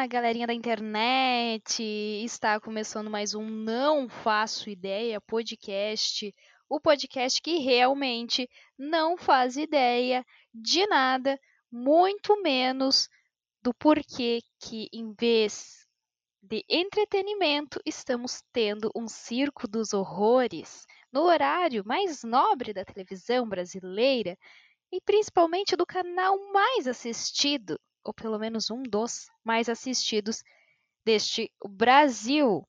Olá, galerinha da internet! Está começando mais um Não Faço Ideia podcast. O podcast que realmente não faz ideia de nada, muito menos do porquê que, em vez de entretenimento, estamos tendo um circo dos horrores no horário mais nobre da televisão brasileira e principalmente do canal mais assistido ou pelo menos um dos mais assistidos deste Brasil.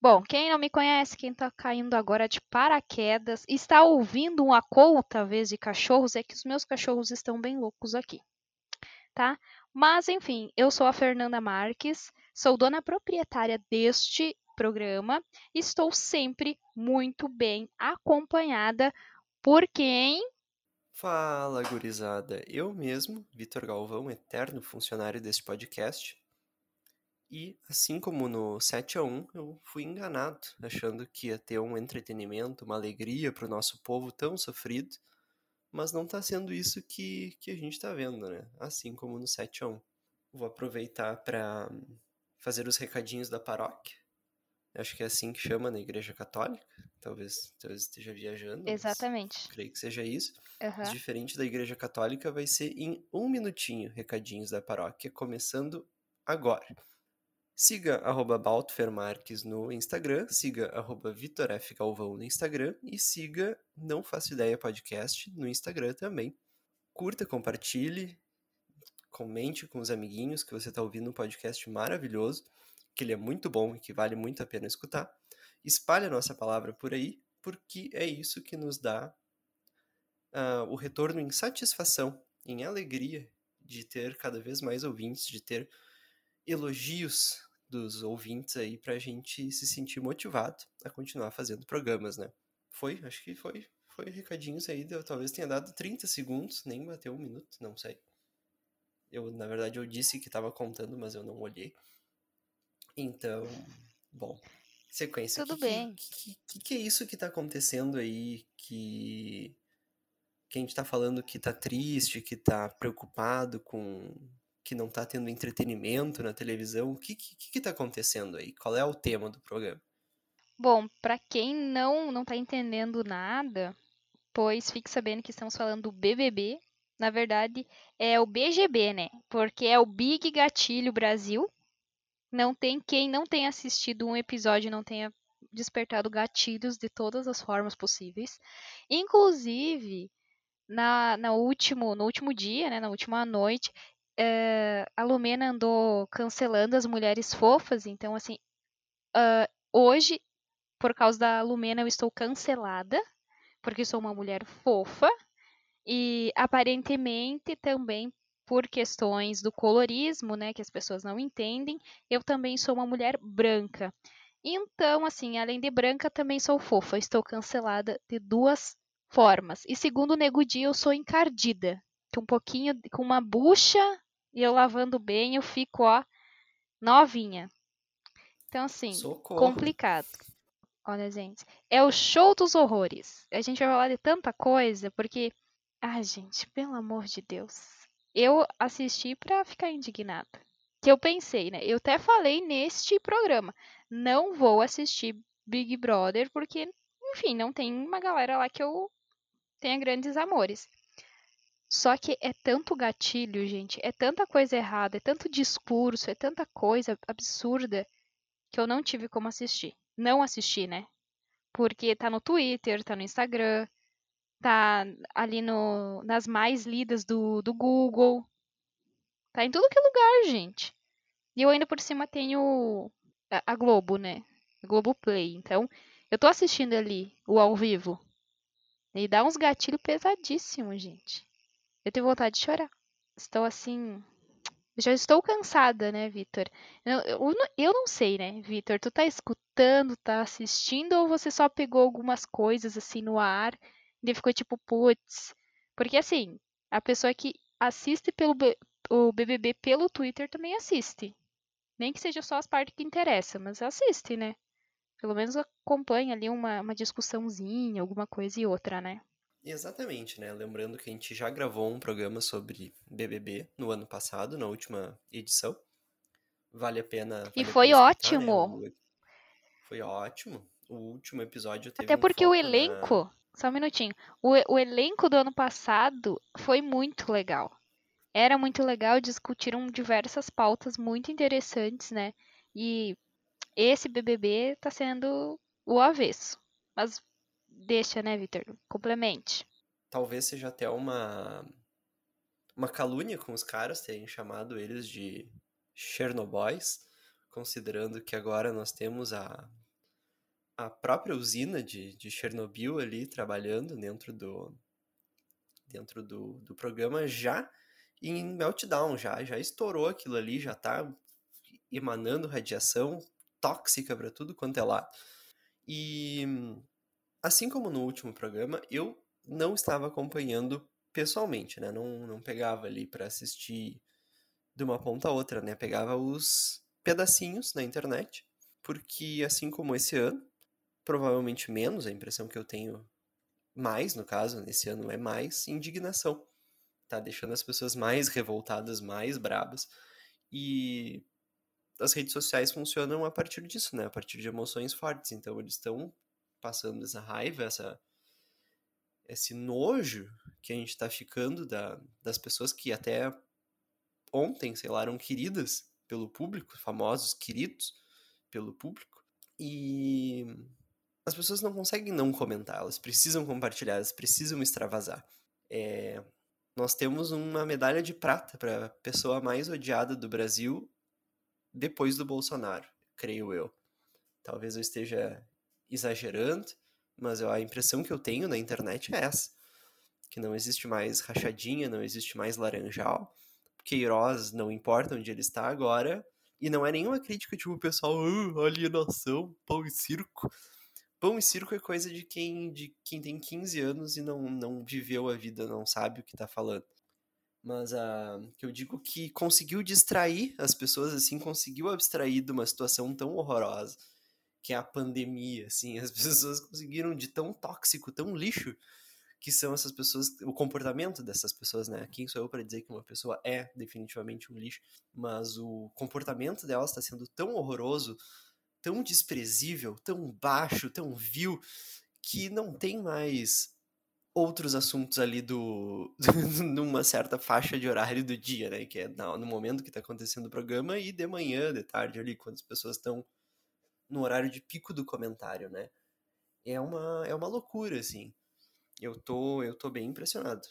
Bom, quem não me conhece, quem está caindo agora de paraquedas, está ouvindo um acou, talvez, de cachorros, é que os meus cachorros estão bem loucos aqui, tá? Mas, enfim, eu sou a Fernanda Marques, sou dona proprietária deste programa, estou sempre muito bem acompanhada por quem? Fala, gurizada. Eu mesmo, Vitor Galvão, eterno funcionário deste podcast. E assim como no 7 a 1, eu fui enganado, achando que ia ter um entretenimento, uma alegria para o nosso povo tão sofrido, mas não está sendo isso que, que a gente está vendo, né? Assim como no 7 a 1. Vou aproveitar para fazer os recadinhos da paróquia. Acho que é assim que chama na Igreja Católica. Talvez, talvez esteja viajando. Exatamente. Creio que seja isso. Uhum. Diferente da Igreja Católica, vai ser em um minutinho recadinhos da paróquia, começando agora. Siga arroba Baltofermarques no Instagram, siga arroba Vitor F. Galvão no Instagram e siga Não Faço Ideia Podcast no Instagram também. Curta, compartilhe, comente com os amiguinhos que você está ouvindo um podcast maravilhoso que ele é muito bom e que vale muito a pena escutar. Espalhe a nossa palavra por aí, porque é isso que nos dá uh, o retorno em satisfação, em alegria de ter cada vez mais ouvintes, de ter elogios dos ouvintes aí para a gente se sentir motivado a continuar fazendo programas, né? Foi, acho que foi, foi recadinhos aí, eu talvez tenha dado 30 segundos, nem bateu um minuto, não sei. Eu, na verdade, eu disse que estava contando, mas eu não olhei. Então, bom, sequência. Tudo que, bem. O que, que, que, é isso que tá acontecendo aí que, que a gente tá falando que tá triste, que tá preocupado com que não tá tendo entretenimento na televisão? O que, que, que tá acontecendo aí? Qual é o tema do programa? Bom, para quem não não tá entendendo nada, pois fique sabendo que estamos falando do BBB. Na verdade, é o BGB, né? Porque é o Big Gatilho Brasil, não tem quem não tenha assistido um episódio não tenha despertado gatilhos de todas as formas possíveis. Inclusive, na, na último, no último dia, né, na última noite, é, a Lumena andou cancelando as mulheres fofas. Então, assim, uh, hoje, por causa da Lumena, eu estou cancelada, porque sou uma mulher fofa. E aparentemente também por questões do colorismo, né, que as pessoas não entendem, eu também sou uma mulher branca. Então, assim, além de branca, também sou fofa. Estou cancelada de duas formas. E segundo o Nego Di, eu sou encardida. Que um pouquinho, com uma bucha e eu lavando bem, eu fico, ó, novinha. Então, assim, Socorro. complicado. Olha, gente, é o show dos horrores. A gente vai falar de tanta coisa, porque. Ai, gente, pelo amor de Deus eu assisti para ficar indignada. Que eu pensei, né? Eu até falei neste programa, não vou assistir Big Brother porque, enfim, não tem uma galera lá que eu tenha grandes amores. Só que é tanto gatilho, gente, é tanta coisa errada, é tanto discurso, é tanta coisa absurda que eu não tive como assistir. Não assisti, né? Porque tá no Twitter, tá no Instagram, tá ali no, nas mais lidas do, do Google. Tá em tudo que é lugar, gente. E eu ainda por cima tenho a, a Globo, né? A Globo Play. Então, eu tô assistindo ali o ao vivo. E dá uns gatilhos pesadíssimos, gente. Eu tenho vontade de chorar. Estou assim. Já estou cansada, né, Vitor? Eu, eu, eu, não sei, né, Vitor? Tu tá escutando, tá assistindo ou você só pegou algumas coisas assim no ar ele ficou tipo, putz. Porque assim, a pessoa que assiste pelo o BBB pelo Twitter também assiste. Nem que seja só as partes que interessam, mas assiste, né? Pelo menos acompanha ali uma, uma discussãozinha, alguma coisa e outra, né? Exatamente, né? Lembrando que a gente já gravou um programa sobre BBB no ano passado, na última edição. vale a pena. E vale a foi né? ótimo. O- Foi ótimo. O último episódio teve Até um porque o foco na- elenco, só um minutinho, o, o elenco do ano passado foi muito legal. Era muito legal, discutiram diversas pautas muito interessantes, né? E esse BBB tá sendo o avesso. Mas deixa, né, Vitor? Complemente. Talvez seja até uma. Uma calúnia com os caras terem chamado eles de Chernobyls, considerando que agora nós temos a, a própria usina de, de Chernobyl ali trabalhando dentro do dentro do, do programa já em meltdown, já, já estourou aquilo ali, já tá emanando radiação tóxica para tudo quanto é lado. E assim como no último programa, eu não estava acompanhando pessoalmente, né? Não, não pegava ali para assistir de uma ponta a outra, né? Pegava os pedacinhos na internet, porque assim como esse ano, provavelmente menos, a impressão que eu tenho mais, no caso, nesse ano é mais indignação. Tá deixando as pessoas mais revoltadas, mais brabas. E as redes sociais funcionam a partir disso, né? A partir de emoções fortes. Então eles estão passando essa raiva, essa esse nojo que a gente tá ficando da, das pessoas que até ontem, sei lá, eram queridas pelo público, famosos, queridos pelo público. E as pessoas não conseguem não comentar, elas precisam compartilhar, elas precisam extravasar. É, nós temos uma medalha de prata para a pessoa mais odiada do Brasil depois do Bolsonaro, creio eu. Talvez eu esteja exagerando, mas a impressão que eu tenho na internet é essa. Que não existe mais rachadinha, não existe mais laranjal. Queiroz não importa onde ele está agora. E não é nenhuma crítica, tipo, o pessoal, ah, alienação, pão e circo. Pão e circo é coisa de quem, de quem tem 15 anos e não, não viveu a vida, não sabe o que tá falando. Mas a que eu digo que conseguiu distrair as pessoas, assim, conseguiu abstrair de uma situação tão horrorosa, que é a pandemia, assim. As pessoas conseguiram de tão tóxico, tão lixo, que são essas pessoas, o comportamento dessas pessoas, né? Quem sou eu para dizer que uma pessoa é definitivamente um lixo, mas o comportamento delas está sendo tão horroroso, tão desprezível, tão baixo, tão vil, que não tem mais outros assuntos ali do numa certa faixa de horário do dia, né? Que é no momento que está acontecendo o programa e de manhã, de tarde ali, quando as pessoas estão no horário de pico do comentário, né? É uma, é uma loucura, assim. Eu tô, eu tô bem impressionado.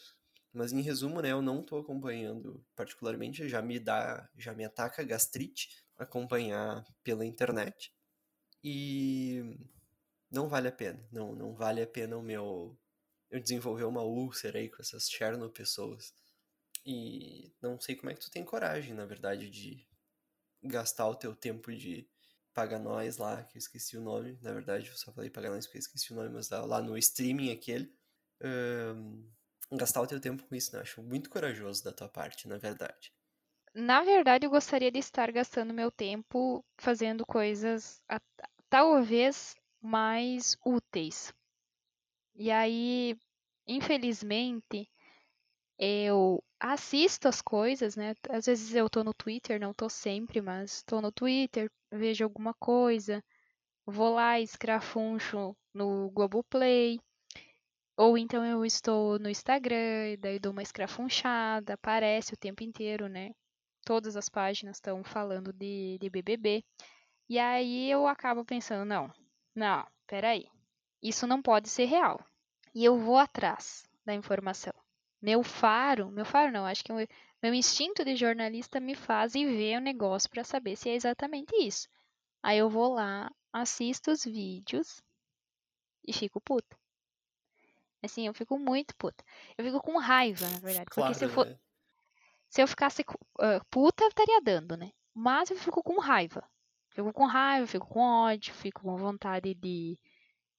Mas em resumo, né, eu não tô acompanhando particularmente, já me dá, já me ataca gastrite acompanhar pela internet. E não vale a pena, não, não vale a pena o meu eu desenvolver uma úlcera aí com essas Cherno pessoas. E não sei como é que tu tem coragem, na verdade, de gastar o teu tempo de paga nós lá, que eu esqueci o nome, na verdade, eu só falei paga nós porque eu esqueci o nome, mas lá no streaming aquele, um, gastar o teu tempo com isso, né? Acho muito corajoso da tua parte, na verdade. Na verdade, eu gostaria de estar gastando meu tempo fazendo coisas talvez mais úteis. E aí, infelizmente, eu assisto as coisas, né? Às vezes eu tô no Twitter, não tô sempre, mas tô no Twitter, vejo alguma coisa, vou lá escrafuncho no Globoplay. Ou então eu estou no Instagram, daí dou uma escrafunchada, aparece o tempo inteiro, né? Todas as páginas estão falando de, de BBB. E aí eu acabo pensando, não, não, peraí. Isso não pode ser real. E eu vou atrás da informação. Meu faro, meu faro não, acho que o meu instinto de jornalista me faz ir ver o negócio para saber se é exatamente isso. Aí eu vou lá, assisto os vídeos e fico puta. Assim, eu fico muito puta. Eu fico com raiva, na verdade. Claro, porque se eu, for, né? se eu ficasse ah, puta, eu estaria dando, né? Mas eu fico com raiva. Fico com raiva, fico com ódio, fico com vontade de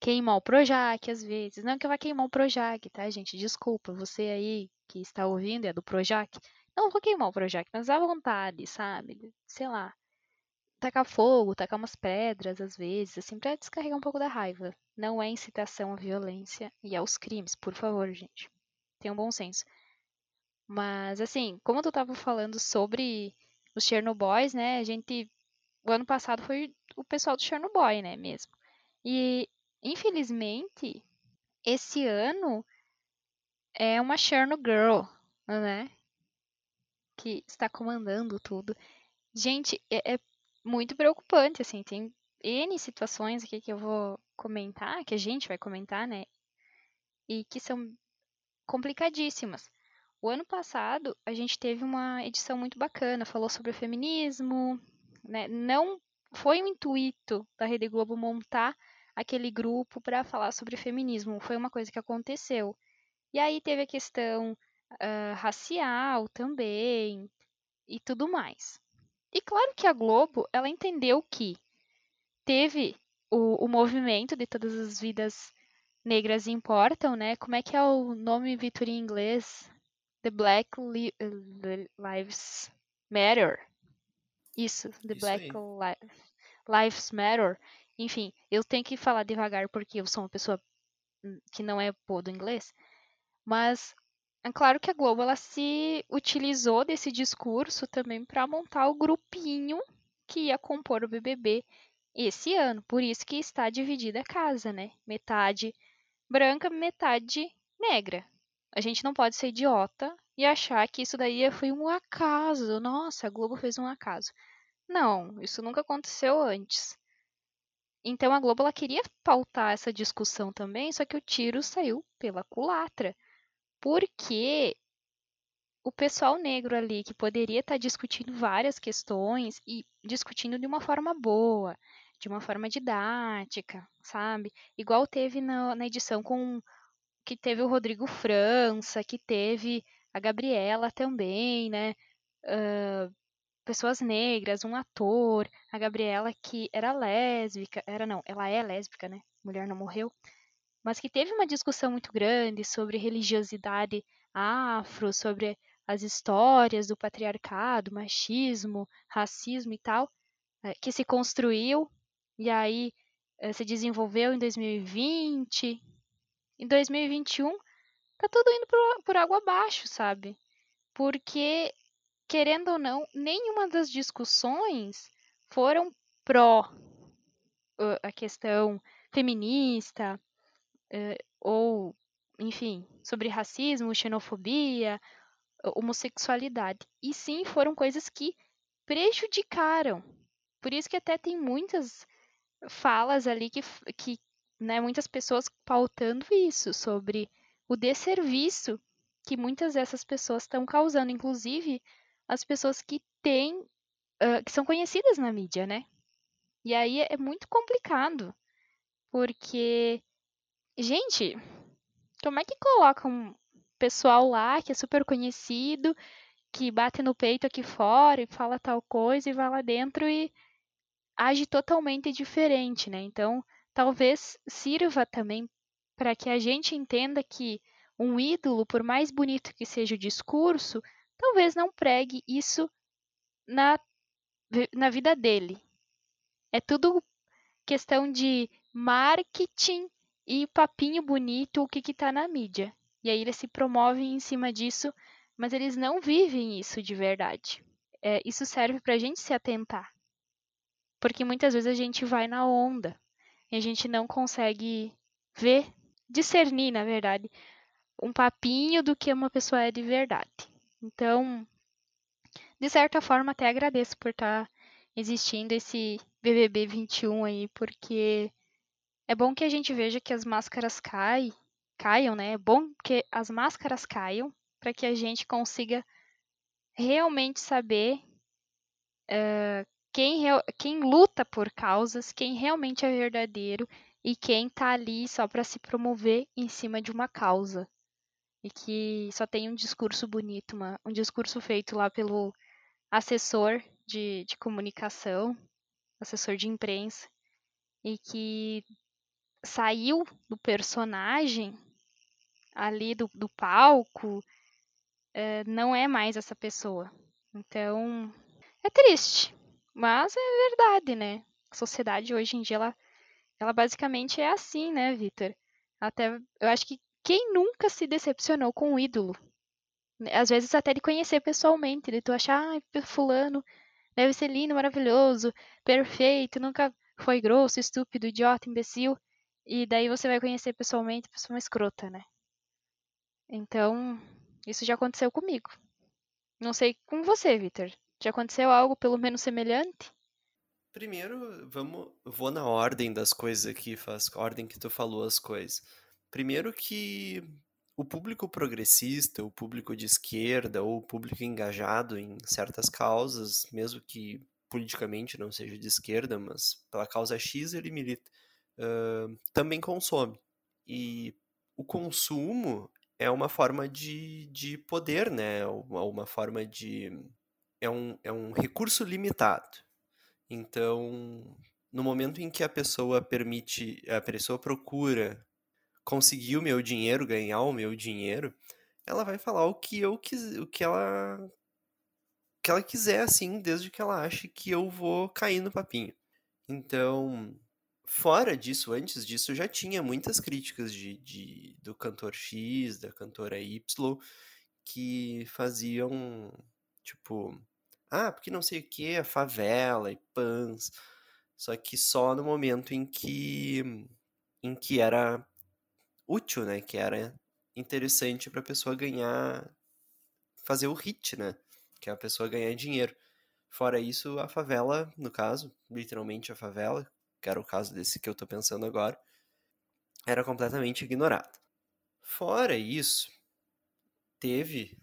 queimar o Projac às vezes. Não que eu vá queimar o Projac, tá, gente? Desculpa, você aí que está ouvindo é do Projac. Não vou queimar o Projac, mas à vontade, sabe? Sei lá. Tacar fogo, tacar umas pedras às vezes, assim, pra descarregar um pouco da raiva. Não é incitação à violência e aos crimes, por favor, gente. Tenham bom senso. Mas, assim, como tu tava falando sobre os Chernobyls, né? A gente o ano passado foi o pessoal do Chernobyl, né, mesmo. E, infelizmente, esse ano é uma Chernobyl, né? Que está comandando tudo. Gente, é, é muito preocupante, assim, tem N situações aqui que eu vou comentar, que a gente vai comentar, né? E que são complicadíssimas. O ano passado, a gente teve uma edição muito bacana, falou sobre o feminismo, né? Não foi o intuito da Rede Globo montar aquele grupo para falar sobre feminismo, foi uma coisa que aconteceu. E aí teve a questão uh, racial também e tudo mais. E claro que a Globo, ela entendeu que teve o, o movimento de todas as vidas negras importam, né? Como é que é o nome, Vitor, em inglês? The Black Li Lives Matter. Isso, The Isso Black. Li Lives Matter. Enfim, eu tenho que falar devagar porque eu sou uma pessoa hum, que não é boa do inglês. Mas é claro que a Globo ela se utilizou desse discurso também para montar o grupinho que ia compor o BBB esse ano. Por isso que está dividida a casa, né? Metade branca, metade negra. A gente não pode ser idiota e achar que isso daí foi um acaso. Nossa, a Globo fez um acaso. Não, isso nunca aconteceu antes. Então a Globo ela queria pautar essa discussão também, só que o tiro saiu pela culatra porque o pessoal negro ali que poderia estar discutindo várias questões e discutindo de uma forma boa, de uma forma didática, sabe? Igual teve na, na edição com que teve o Rodrigo França, que teve a Gabriela também, né? Uh, pessoas negras, um ator, a Gabriela que era lésbica, era não, ela é lésbica, né? Mulher não morreu mas que teve uma discussão muito grande sobre religiosidade afro, sobre as histórias do patriarcado, machismo, racismo e tal, eh, que se construiu e aí eh, se desenvolveu em 2020. Em 2021, tá tudo indo por, por água abaixo, sabe? Porque, querendo ou não, nenhuma das discussões foram pró a questão feminista, ou, enfim, sobre racismo, xenofobia, homossexualidade. E sim, foram coisas que prejudicaram. Por isso que até tem muitas falas ali que, que né, muitas pessoas pautando isso, sobre o desserviço que muitas dessas pessoas estão causando, inclusive as pessoas que têm, uh, que são conhecidas na mídia, né? E aí é muito complicado, porque Gente, como é que coloca um pessoal lá que é super conhecido, que bate no peito aqui fora e fala tal coisa e vai lá dentro e age totalmente diferente, né? Então, talvez sirva também para que a gente entenda que um ídolo, por mais bonito que seja o discurso, talvez não pregue isso na, na vida dele. É tudo questão de marketing e papinho bonito o que está na mídia. E aí eles se promovem em cima disso, mas eles não vivem isso de verdade. É, isso serve para a gente se atentar. Porque muitas vezes a gente vai na onda e a gente não consegue ver, discernir, na verdade, um papinho do que uma pessoa é de verdade. Então, de certa forma, até agradeço por estar tá existindo esse BBB 21 aí, porque é bom que a gente veja que as máscaras caem, caiam, né? É bom que as máscaras caiam para que a gente consiga realmente saber uh, quem, quem luta por causas, quem realmente é verdadeiro e quem tá ali só para se promover em cima de uma causa. E que só tem um discurso bonito, uma, um discurso feito lá pelo assessor de, de comunicação, assessor de imprensa, e que saiu do personagem ali do, do palco, é, não é mais essa pessoa. Então, é triste, mas é verdade, né? A sociedade hoje em dia, ela, ela basicamente é assim, né, Vitor? Até, eu acho que quem nunca se decepcionou com um ídolo? Às vezes até de conhecer pessoalmente, de tu achar, ah, fulano, deve ser lindo, maravilhoso, perfeito, nunca foi grosso, estúpido, idiota, imbecil. E daí você vai conhecer pessoalmente pessoa escrota, né? Então, isso já aconteceu comigo. Não sei com você, Vitor. Já aconteceu algo pelo menos semelhante? Primeiro, vamos, vou na ordem das coisas aqui, faz ordem que tu falou as coisas. Primeiro que o público progressista, o público de esquerda ou o público engajado em certas causas, mesmo que politicamente não seja de esquerda, mas pela causa X ele milita, uh, também consome. E o consumo é uma forma de, de poder, né? Uma, uma forma de. É um, é um recurso limitado. Então, no momento em que a pessoa permite, a pessoa procura conseguir o meu dinheiro, ganhar o meu dinheiro, ela vai falar o que eu o que ela que ela quiser assim, desde que ela ache que eu vou cair no papinho. Então, fora disso, antes disso, já tinha muitas críticas de, de do cantor X, da cantora Y, que faziam tipo, ah, porque não sei o que, favela e pans. Só que só no momento em que em que era útil, né? Que era interessante para a pessoa ganhar, fazer o hit, né? Que é a pessoa ganhar dinheiro. Fora isso, a favela, no caso, literalmente a favela, que era o caso desse que eu tô pensando agora, era completamente ignorada. Fora isso, teve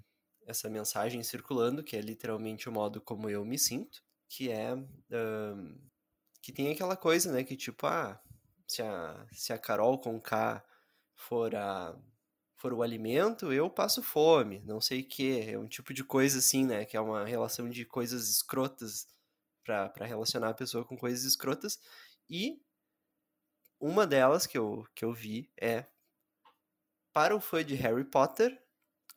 essa mensagem circulando, que é literalmente o modo como eu me sinto, que é. Um, que tem aquela coisa, né? Que tipo, ah, se a, se a Carol com K for, a, for o alimento, eu passo fome, não sei o que. É um tipo de coisa assim, né? Que é uma relação de coisas escrotas para relacionar a pessoa com coisas escrotas. E uma delas que eu, que eu vi é para o fã de Harry Potter,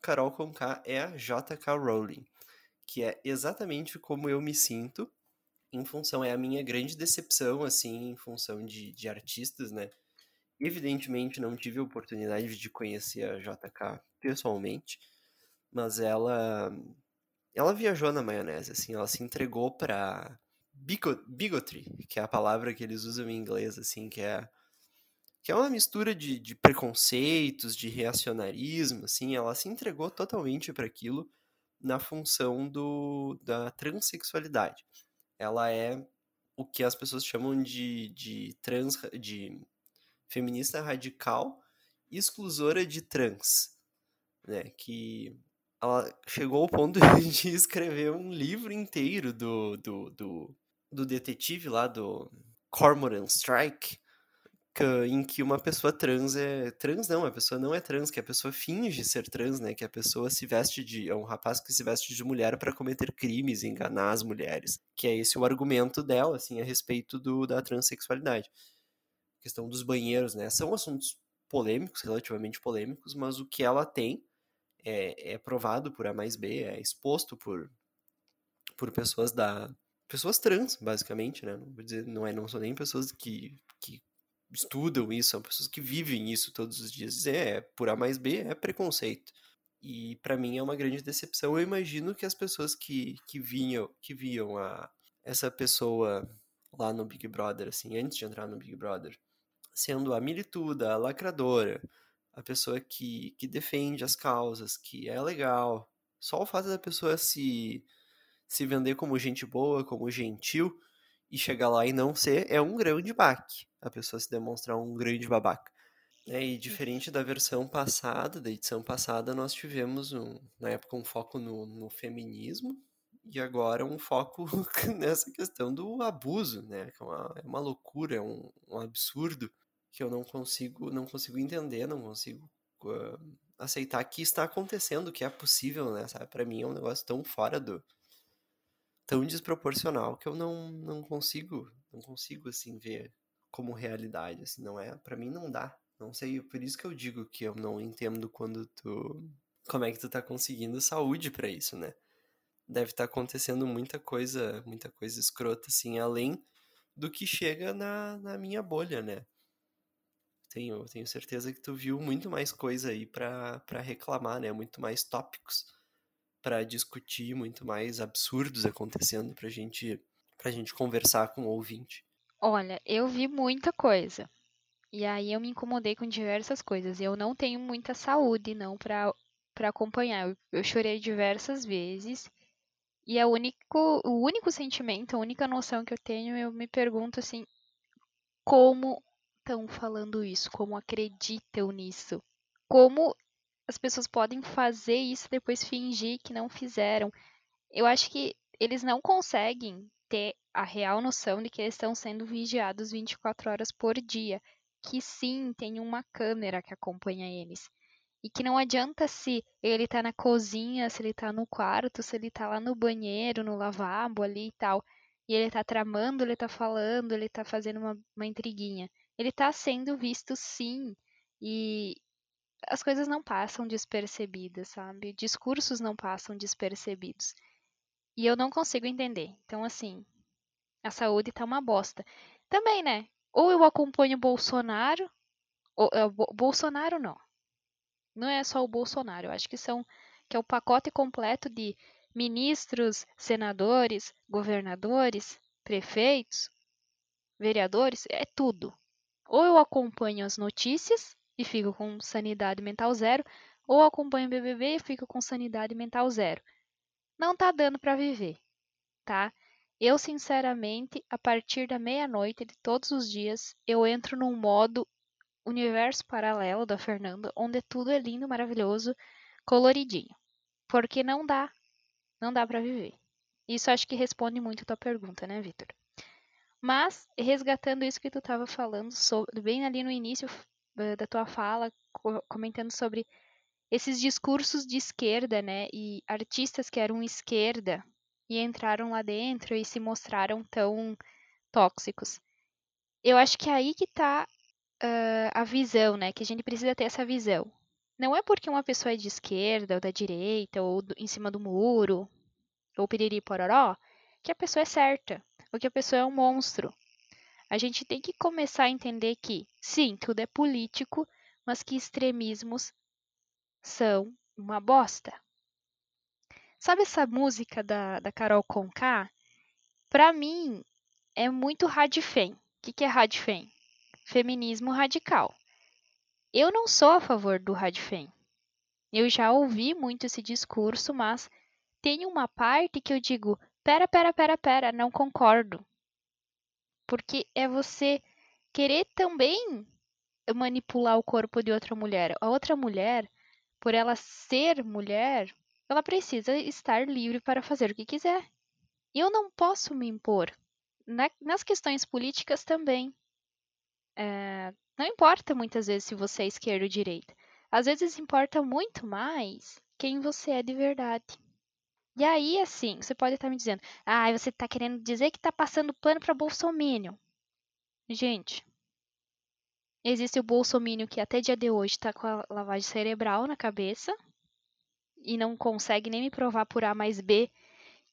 Carol Conká é a J.K. Rowling, que é exatamente como eu me sinto em função, é a minha grande decepção, assim, em função de, de artistas, né? Evidentemente não tive a oportunidade de conhecer a JK pessoalmente, mas ela ela viajou na maionese, assim, ela se entregou para bigotry, que é a palavra que eles usam em inglês, assim, que é que é uma mistura de, de preconceitos, de reacionarismo, assim, ela se entregou totalmente para aquilo na função do, da transexualidade. Ela é o que as pessoas chamam de, de trans, de feminista radical, exclusora de trans, né? Que ela chegou ao ponto de escrever um livro inteiro do, do, do, do detetive lá do Cormoran Strike, em que uma pessoa trans é. Trans não, a pessoa não é trans, que a pessoa finge ser trans, né? Que a pessoa se veste de. É um rapaz que se veste de mulher para cometer crimes e enganar as mulheres. Que é esse o argumento dela, assim, a respeito do, da transexualidade. A questão dos banheiros, né? São assuntos polêmicos, relativamente polêmicos, mas o que ela tem é, é provado por A mais B, é exposto por, por pessoas da. Pessoas trans, basicamente, né? Não vou dizer, não, é, não são nem pessoas que, que estudam isso, são pessoas que vivem isso todos os dias. É, por A mais B é preconceito. E para mim é uma grande decepção. Eu imagino que as pessoas que, que vinham, que viam a essa pessoa lá no Big Brother, assim, antes de entrar no Big Brother, sendo a milituda, a lacradora, a pessoa que, que defende as causas, que é legal. Só o fato da pessoa se, se vender como gente boa, como gentil, e chegar lá e não ser, é um grande baque. A pessoa se demonstrar um grande babaca. É, e diferente da versão passada, da edição passada, nós tivemos, um, na época, um foco no, no feminismo e agora um foco nessa questão do abuso, né? Que é uma, é uma loucura, é um, um absurdo que eu não consigo, não consigo entender, não consigo uh, aceitar que está acontecendo, que é possível, né? Sabe? Para mim é um negócio tão fora do, tão desproporcional que eu não, não consigo, não consigo assim ver como realidade, assim, não é, para mim não dá. Não sei, por isso que eu digo que eu não entendo quando tu como é que tu tá conseguindo saúde para isso, né? Deve estar tá acontecendo muita coisa, muita coisa escrota assim, além do que chega na, na minha bolha, né? Tenho, tenho certeza que tu viu muito mais coisa aí para reclamar, né? Muito mais tópicos para discutir, muito mais absurdos acontecendo pra gente, pra gente conversar com o ouvinte? Olha, eu vi muita coisa. E aí eu me incomodei com diversas coisas. Eu não tenho muita saúde, não, para para acompanhar. Eu, eu chorei diversas vezes. E é o único, o único sentimento, a única noção que eu tenho, eu me pergunto assim, como estão falando isso? Como acreditam nisso? Como as pessoas podem fazer isso depois fingir que não fizeram? Eu acho que eles não conseguem ter a real noção de que eles estão sendo vigiados 24 horas por dia. Que sim, tem uma câmera que acompanha eles. E que não adianta se ele tá na cozinha, se ele tá no quarto, se ele tá lá no banheiro, no lavabo ali e tal. E ele tá tramando, ele tá falando, ele tá fazendo uma, uma intriguinha. Ele tá sendo visto sim. E as coisas não passam despercebidas, sabe? Discursos não passam despercebidos. E eu não consigo entender. Então, assim, a saúde tá uma bosta. Também, né? Ou eu acompanho o Bolsonaro, ou, é, Bolsonaro não não é só o Bolsonaro, eu acho que são que é o pacote completo de ministros, senadores, governadores, prefeitos, vereadores, é tudo. Ou eu acompanho as notícias e fico com sanidade mental zero, ou acompanho o BBB e fico com sanidade mental zero. Não tá dando para viver, tá? Eu, sinceramente, a partir da meia-noite de todos os dias, eu entro num modo universo paralelo da Fernanda, onde tudo é lindo, maravilhoso, coloridinho. Porque não dá, não dá para viver. Isso acho que responde muito a tua pergunta, né, Vitor? Mas, resgatando isso que tu estava falando, sobre, bem ali no início eh, da tua fala, comentando sobre esses discursos de esquerda, né, e artistas que eram esquerda e entraram lá dentro e se mostraram tão tóxicos. Eu acho que é aí que tá uh, a visão, né? Que a gente precisa ter essa visão. Não é porque uma pessoa é de esquerda ou da direita ou do, em cima do muro ou piriri pororó que a pessoa é certa ou que a pessoa é um monstro. A gente tem que começar a entender que, sim, tudo é político, mas que extremismos são uma bosta. Sabe essa música da, da Carol Conká? Pra mim, é muito radfem. O que, que é radfem? feminismo radical. Eu não sou a favor do radfem. Eu já ouvi muito esse discurso, mas tem uma parte que eu digo: pera, pera, pera, pera, não concordo. Porque é você querer também manipular o corpo de outra mulher. A outra mulher, por ela ser mulher, ela precisa estar livre para fazer o que quiser. Eu não posso me impor. Na, nas questões políticas também. É, não importa muitas vezes se você é esquerda ou direita. Às vezes importa muito mais quem você é de verdade. E aí, assim, você pode estar me dizendo, ah, você está querendo dizer que está passando pano para Bolsonaro. Gente, existe o Bolsonaro que até dia de hoje está com a lavagem cerebral na cabeça e não consegue nem me provar por A mais B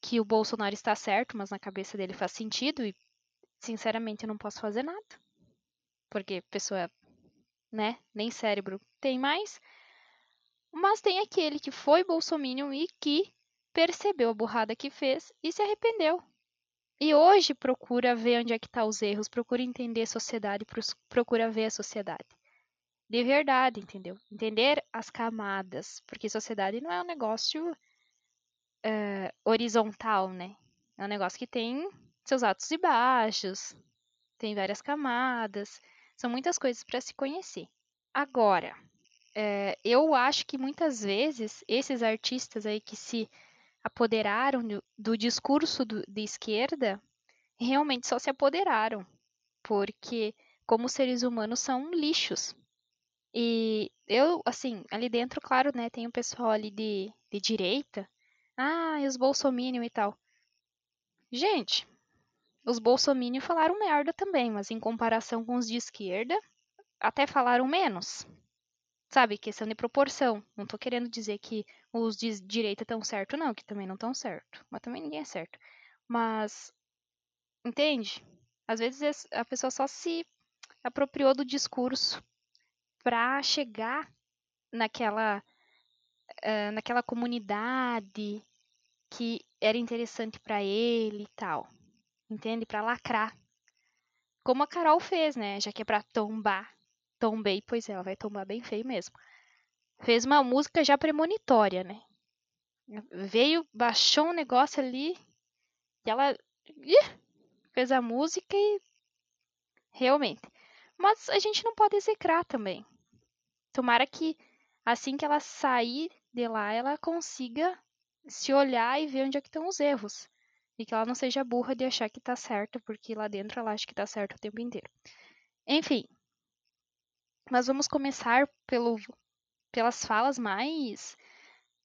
que o Bolsonaro está certo, mas na cabeça dele faz sentido e, sinceramente, eu não posso fazer nada porque pessoa, né, nem cérebro tem mais. Mas tem aquele que foi bolsominion e que percebeu a burrada que fez e se arrependeu. E hoje procura ver onde é que tá os erros, procura entender a sociedade, procura ver a sociedade. De verdade, entendeu? Entender as camadas, porque sociedade não é um negócio uh, horizontal, né? É um negócio que tem seus altos e baixos, tem várias camadas, são muitas coisas para se conhecer. Agora, é, eu acho que muitas vezes esses artistas aí que se apoderaram do, do discurso do, de esquerda realmente só se apoderaram, porque como seres humanos são lixos. E eu, assim, ali dentro, claro, né, tem o pessoal ali de, de direita, ah, e os bolsominion e tal. Gente, os bolsominions falaram merda também, mas em comparação com os de esquerda, até falaram menos. Sabe, questão de proporção. Não tô querendo dizer que os de direita estão certo, não, que também não estão certo. Mas também ninguém é certo. Mas, entende? Às vezes a pessoa só se apropriou do discurso para chegar naquela uh, naquela comunidade que era interessante para ele e tal. Entende? Para lacrar. Como a Carol fez, né? Já que é pra tombar. Tombei, pois é, ela vai tombar bem feio mesmo. Fez uma música já premonitória, né? Veio, baixou um negócio ali e ela ih, fez a música e realmente. Mas a gente não pode execrar também. Tomara que assim que ela sair de lá, ela consiga se olhar e ver onde é que estão os erros. E que ela não seja burra de achar que tá certo, porque lá dentro ela acha que tá certo o tempo inteiro. Enfim. Mas vamos começar pelo, pelas falas mais.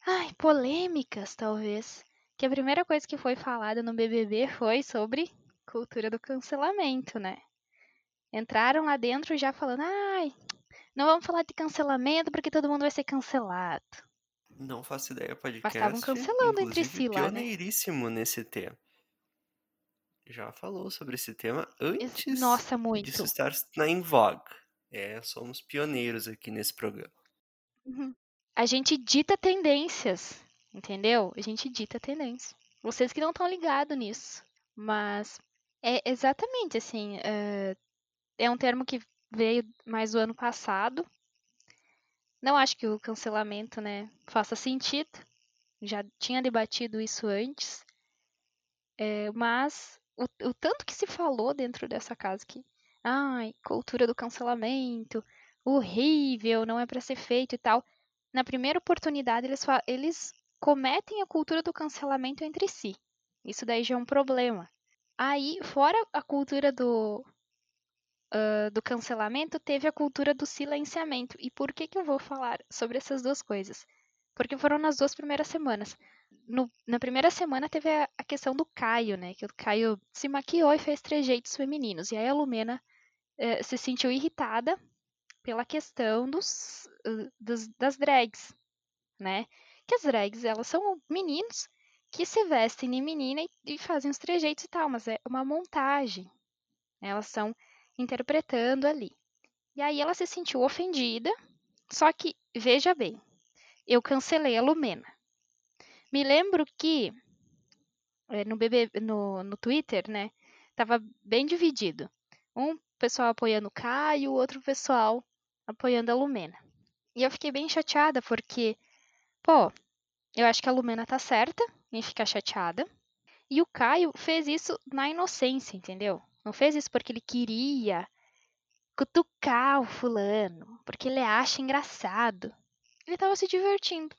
Ai, polêmicas, talvez. Que a primeira coisa que foi falada no BBB foi sobre cultura do cancelamento, né? Entraram lá dentro já falando, ai, não vamos falar de cancelamento porque todo mundo vai ser cancelado. Não faço ideia, podcast. Mas estavam cancelando entre si lá, né? pioneiríssimo nesse tema. Já falou sobre esse tema antes Nossa, muito. disso estar na em vogue. É, somos pioneiros aqui nesse programa. Uhum. A gente dita tendências, entendeu? A gente dita tendências. Vocês que não estão ligados nisso. Mas é exatamente assim. Uh, é um termo que veio mais do ano passado. Não acho que o cancelamento, né, faça sentido. Já tinha debatido isso antes. É, mas o, o, tanto que se falou dentro dessa casa que, ai, cultura do cancelamento, horrível, não é para ser feito e tal. Na primeira oportunidade, eles, eles cometem a cultura do cancelamento entre si. Isso daí já é um problema. Aí, fora a cultura do, uh, do cancelamento, teve a cultura do silenciamento. E por que, que eu vou falar sobre essas duas coisas? Porque foram nas duas primeiras semanas. No, na primeira semana teve a, a, questão do Caio, né? Que o Caio se maquiou e fez trejeitos femininos. E aí a Lumena uh, se sentiu irritada pela questão dos, uh, dos, das drags, né? Que as drags, elas são meninos que se vestem de menina e, e fazem os trejeitos e tal, mas é uma montagem. Elas são interpretando ali. E aí ela se sentiu ofendida, só que, veja bem, eu cancelei a Lumena. Me lembro que é, no, BB, no, no Twitter, né, tava bem dividido. Um pessoal apoiando o Caio, outro pessoal apoiando a Lumena. E eu fiquei bem chateada porque, pô, eu acho que a Lumena tá certa em ficar chateada. E o Caio fez isso na inocência, entendeu? Não fez isso porque ele queria cutucar o fulano, porque ele acha engraçado. Ele estava se divertindo.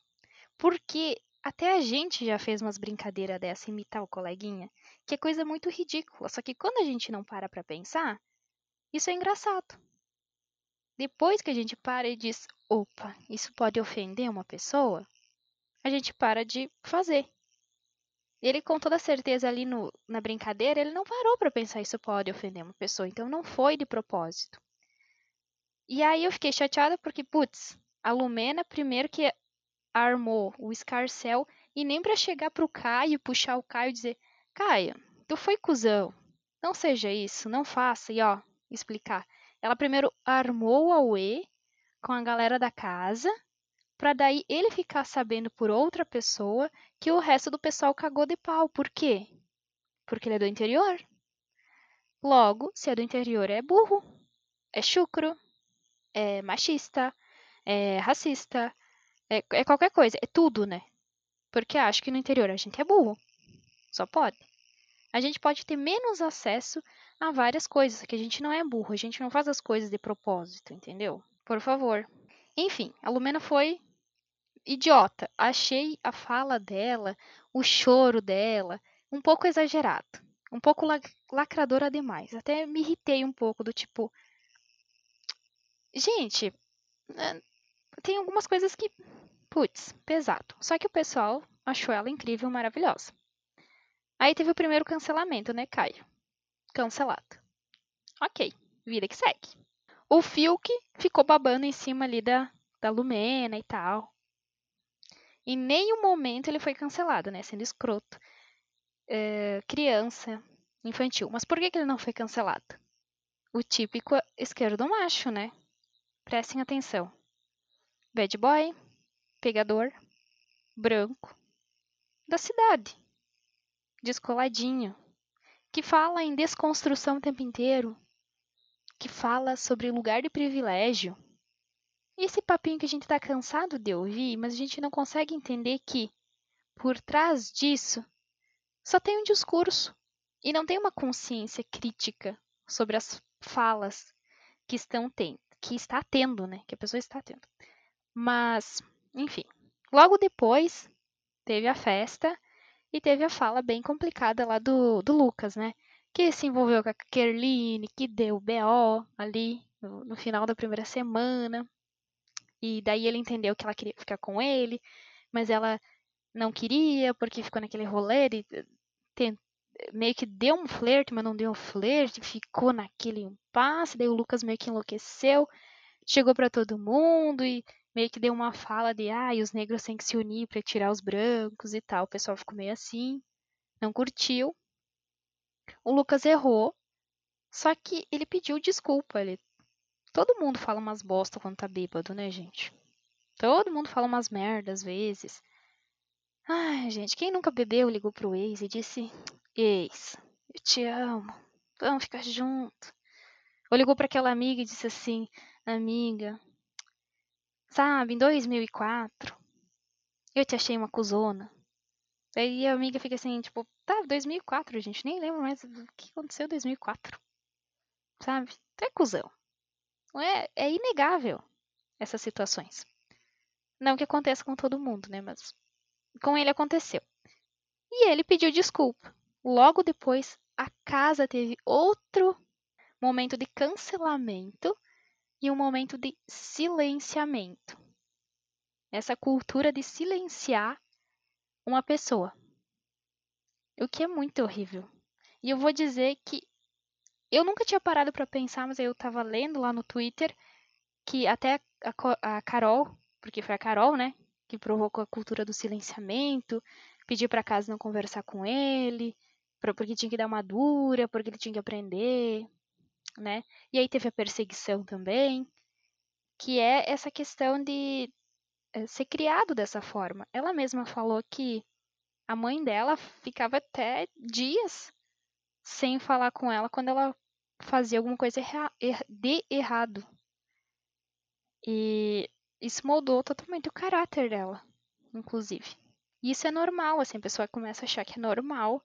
Porque até a gente já fez umas brincadeiras dessa, imitar o coleguinha, que é coisa muito ridícula. Só que quando a gente não para pra pensar, isso é engraçado. Depois que a gente para e diz, opa, isso pode ofender uma pessoa, a gente para de fazer. Ele, com toda certeza, ali no, na brincadeira, ele não parou para pensar isso pode ofender uma pessoa, então não foi de propósito. E aí eu fiquei chateada porque, putz, a Lumena, primeiro que armou o escarcel, e nem para chegar pro Caio, puxar o Caio e dizer: Caio, tu foi cuzão, não seja isso, não faça, e ó, explicar. Ela primeiro armou a UE com a galera da casa, para daí ele ficar sabendo por outra pessoa que o resto do pessoal cagou de pau. Por quê? Porque ele é do interior. Logo, se é do interior, é burro, é chucro, é machista, é racista, é, é qualquer coisa, é tudo, né? Porque acho que no interior a gente é burro. Só pode. A gente pode ter menos acesso a várias coisas, que a gente não é burro, a gente não faz as coisas de propósito, entendeu? Por favor. Enfim, a Lumena foi idiota. Achei a fala dela, o choro dela, um pouco exagerado. Um pouco lacradora demais. Até me irritei um pouco do tipo. Gente, né, tem algumas coisas que. Putz, pesado. Só que o pessoal achou ela incrível, maravilhosa. Aí teve o primeiro cancelamento, né, Caio? Cancelado. Ok, vida que segue. O Fiuk ficou babando em cima ali da, da Lumena e tal. Em nenhum momento ele foi cancelado, né? Sendo escroto. É, criança, infantil. Mas por que, que ele não foi cancelado? O típico esquerdo macho, né? Prestem atenção. Bad boy, pegador, branco da cidade, descoladinho, que fala em desconstrução o tempo inteiro, que fala sobre lugar de privilégio. Esse papinho que a gente tá cansado de ouvir, mas a gente não consegue entender que por trás disso só tem um discurso e não tem uma consciência crítica sobre as falas que estão tendo, que está tendo, né? Que a pessoa está tendo. Mas, enfim, logo depois teve a festa e teve a fala bem complicada lá do, do Lucas, né? Que se envolveu com a Kerline, que deu BO ali no, no final da primeira semana. E daí ele entendeu que ela queria ficar com ele, mas ela não queria porque ficou naquele rolê de tent, meio que deu um flerte, mas não deu um flerte, ficou naquele impasse, daí o Lucas meio que enlouqueceu, chegou para todo mundo e meio que deu uma fala de ah, os negros têm que se unir para tirar os brancos e tal. O pessoal ficou meio assim, não curtiu. O Lucas errou, só que ele pediu desculpa. Ele... Todo mundo fala umas bosta quando tá bêbado, né, gente? Todo mundo fala umas merdas às vezes. Ai, gente, quem nunca bebeu ligou pro ex e disse: Ex, eu te amo, vamos ficar junto. Ou ligou para aquela amiga e disse assim: Amiga, sabe, em 2004 eu te achei uma cuzona. Aí a amiga fica assim, tipo, tá, 2004, gente, nem lembro mais o que aconteceu em 2004. Sabe? Tu é cuzão. É, é inegável essas situações. Não que aconteça com todo mundo, né? Mas com ele aconteceu. E ele pediu desculpa. Logo depois, a casa teve outro momento de cancelamento e um momento de silenciamento. Essa cultura de silenciar uma pessoa. O que é muito horrível. E eu vou dizer que eu nunca tinha parado para pensar, mas eu estava lendo lá no Twitter que até a, a Carol, porque foi a Carol, né, que provocou a cultura do silenciamento, pediu para casa não conversar com ele, porque tinha que dar uma dura, porque ele tinha que aprender, né? E aí teve a perseguição também, que é essa questão de eh, ser criado dessa forma. Ela mesma falou que a mãe dela ficava até dias sem falar com ela quando ela fazia alguma coisa erra de errado. E isso moldou totalmente o caráter dela, inclusive. E isso é normal, assim, a pessoa começa a achar que é normal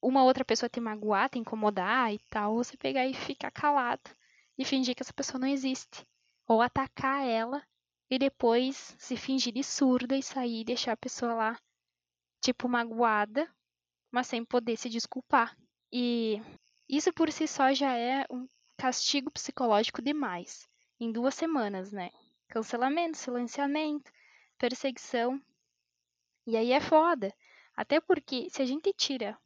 uma outra pessoa te magoar, te incomodar e tal, você pegar e ficar calado e fingir que essa pessoa não existe. Ou atacar ela e depois se fingir de surda e sair e deixar a pessoa lá, tipo, magoada, mas sem poder se desculpar. E isso por si só já é um castigo psicológico demais. Em duas semanas, né? Cancelamento, silenciamento, perseguição. E aí é foda. Até porque se a gente tira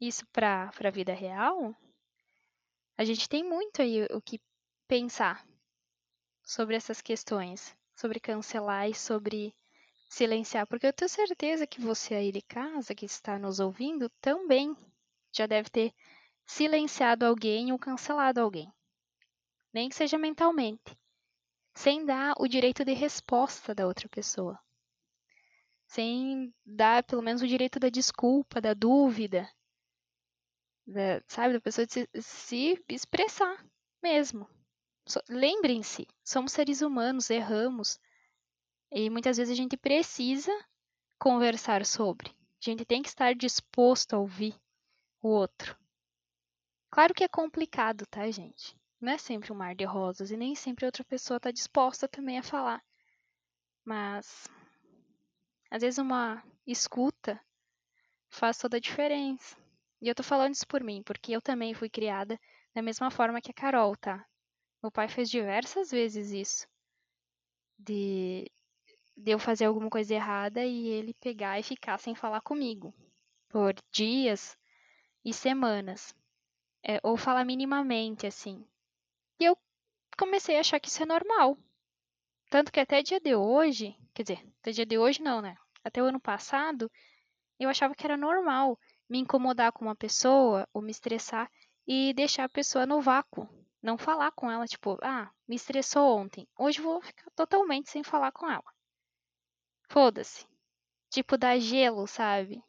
isso para a vida real, a gente tem muito aí o que pensar sobre essas questões, sobre cancelar e sobre silenciar, porque eu tenho certeza que você aí de casa que está nos ouvindo também já deve ter silenciado alguém ou cancelado alguém, nem que seja mentalmente sem dar o direito de resposta da outra pessoa. Sem dar pelo menos o direito da desculpa, da dúvida, da, sabe, da pessoa se, se expressar mesmo. So, Lembrem-se, somos seres humanos, erramos. E muitas vezes a gente precisa conversar sobre. A gente tem que estar disposto a ouvir o outro. Claro que é complicado, tá, gente? Não é sempre um mar de rosas e nem sempre outra pessoa está disposta também a falar. Mas às vezes uma escuta faz toda a diferença. E eu tô falando isso por mim, porque eu também fui criada da mesma forma que a Carol, tá? Meu pai fez diversas vezes isso. De, de eu fazer alguma coisa errada e ele pegar e ficar sem falar comigo. Por dias e semanas. É, ou falar minimamente, assim. E eu comecei a achar que isso é normal. Tanto que até dia de hoje, quer dizer, até dia de hoje não, né? Até o ano passado, eu achava que era normal me incomodar com uma pessoa ou me estressar e deixar a pessoa no vácuo. Não falar com ela, tipo, ah, me estressou ontem. Hoje vou ficar totalmente sem falar com ela. Foda-se. Tipo, dar gelo, sabe?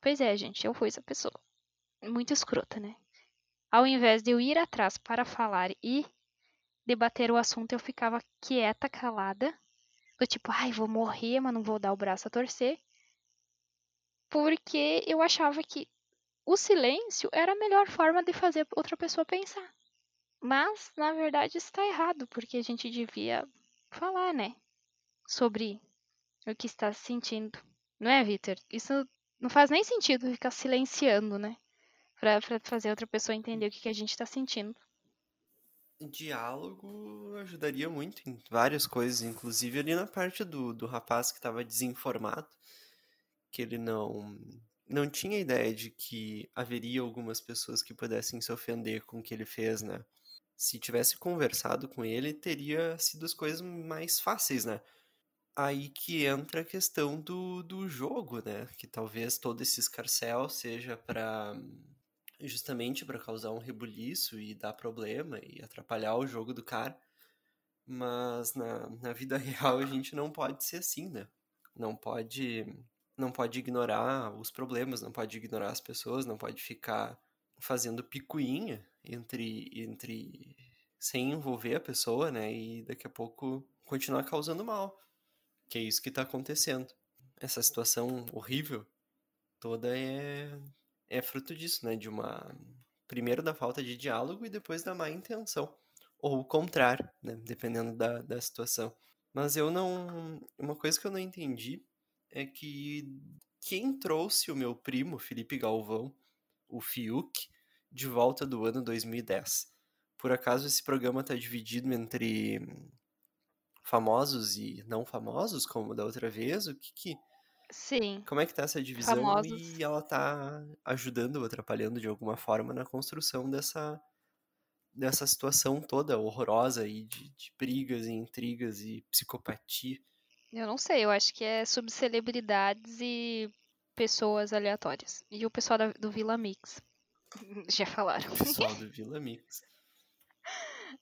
Pois é, gente, eu fui essa pessoa. Muito escrota, né? Ao invés de eu ir atrás para falar e debater o assunto, eu ficava quieta, calada. Do tipo, ai, vou morrer, mas não vou dar o braço a torcer. Porque eu achava que o silêncio era a melhor forma de fazer outra pessoa pensar. Mas, na verdade, está errado, porque a gente devia falar, né? Sobre o que está sentindo. Não é, Vitor? Isso não faz nem sentido ficar silenciando, né? Pra, pra fazer outra pessoa entender o que, que a gente tá sentindo. Diálogo ajudaria muito em várias coisas, inclusive ali na parte do, do rapaz que estava desinformado, que ele não não tinha ideia de que haveria algumas pessoas que pudessem se ofender com o que ele fez, né? Se tivesse conversado com ele, teria sido as coisas mais fáceis, né? Aí que entra a questão do, do jogo, né? Que talvez todo esse escarcel seja para justamente para causar um rebuliço e dar problema e atrapalhar o jogo do cara. Mas na, na vida real a gente não pode ser assim, né? Não pode não pode ignorar os problemas, não pode ignorar as pessoas, não pode ficar fazendo picuinha entre entre sem envolver a pessoa, né? E daqui a pouco continuar causando mal. Que é isso que está acontecendo. Essa situação horrível toda é é fruto disso, né? De uma. Primeiro da falta de diálogo e depois da má intenção. Ou o contrário, né? Dependendo da, da situação. Mas eu não. Uma coisa que eu não entendi é que quem trouxe o meu primo, Felipe Galvão, o Fiuk, de volta do ano 2010. Por acaso esse programa está dividido entre famosos e não famosos, como da outra vez? O que que Sim. como é que tá essa divisão Famosos. e ela tá ajudando ou atrapalhando de alguma forma na construção dessa, dessa situação toda horrorosa aí de, de brigas e intrigas e psicopatia. Eu não sei, eu acho que é subcelebridades e pessoas aleatórias. E o pessoal da- do Vila Mix. Já falaram. O pessoal do Vila Mix.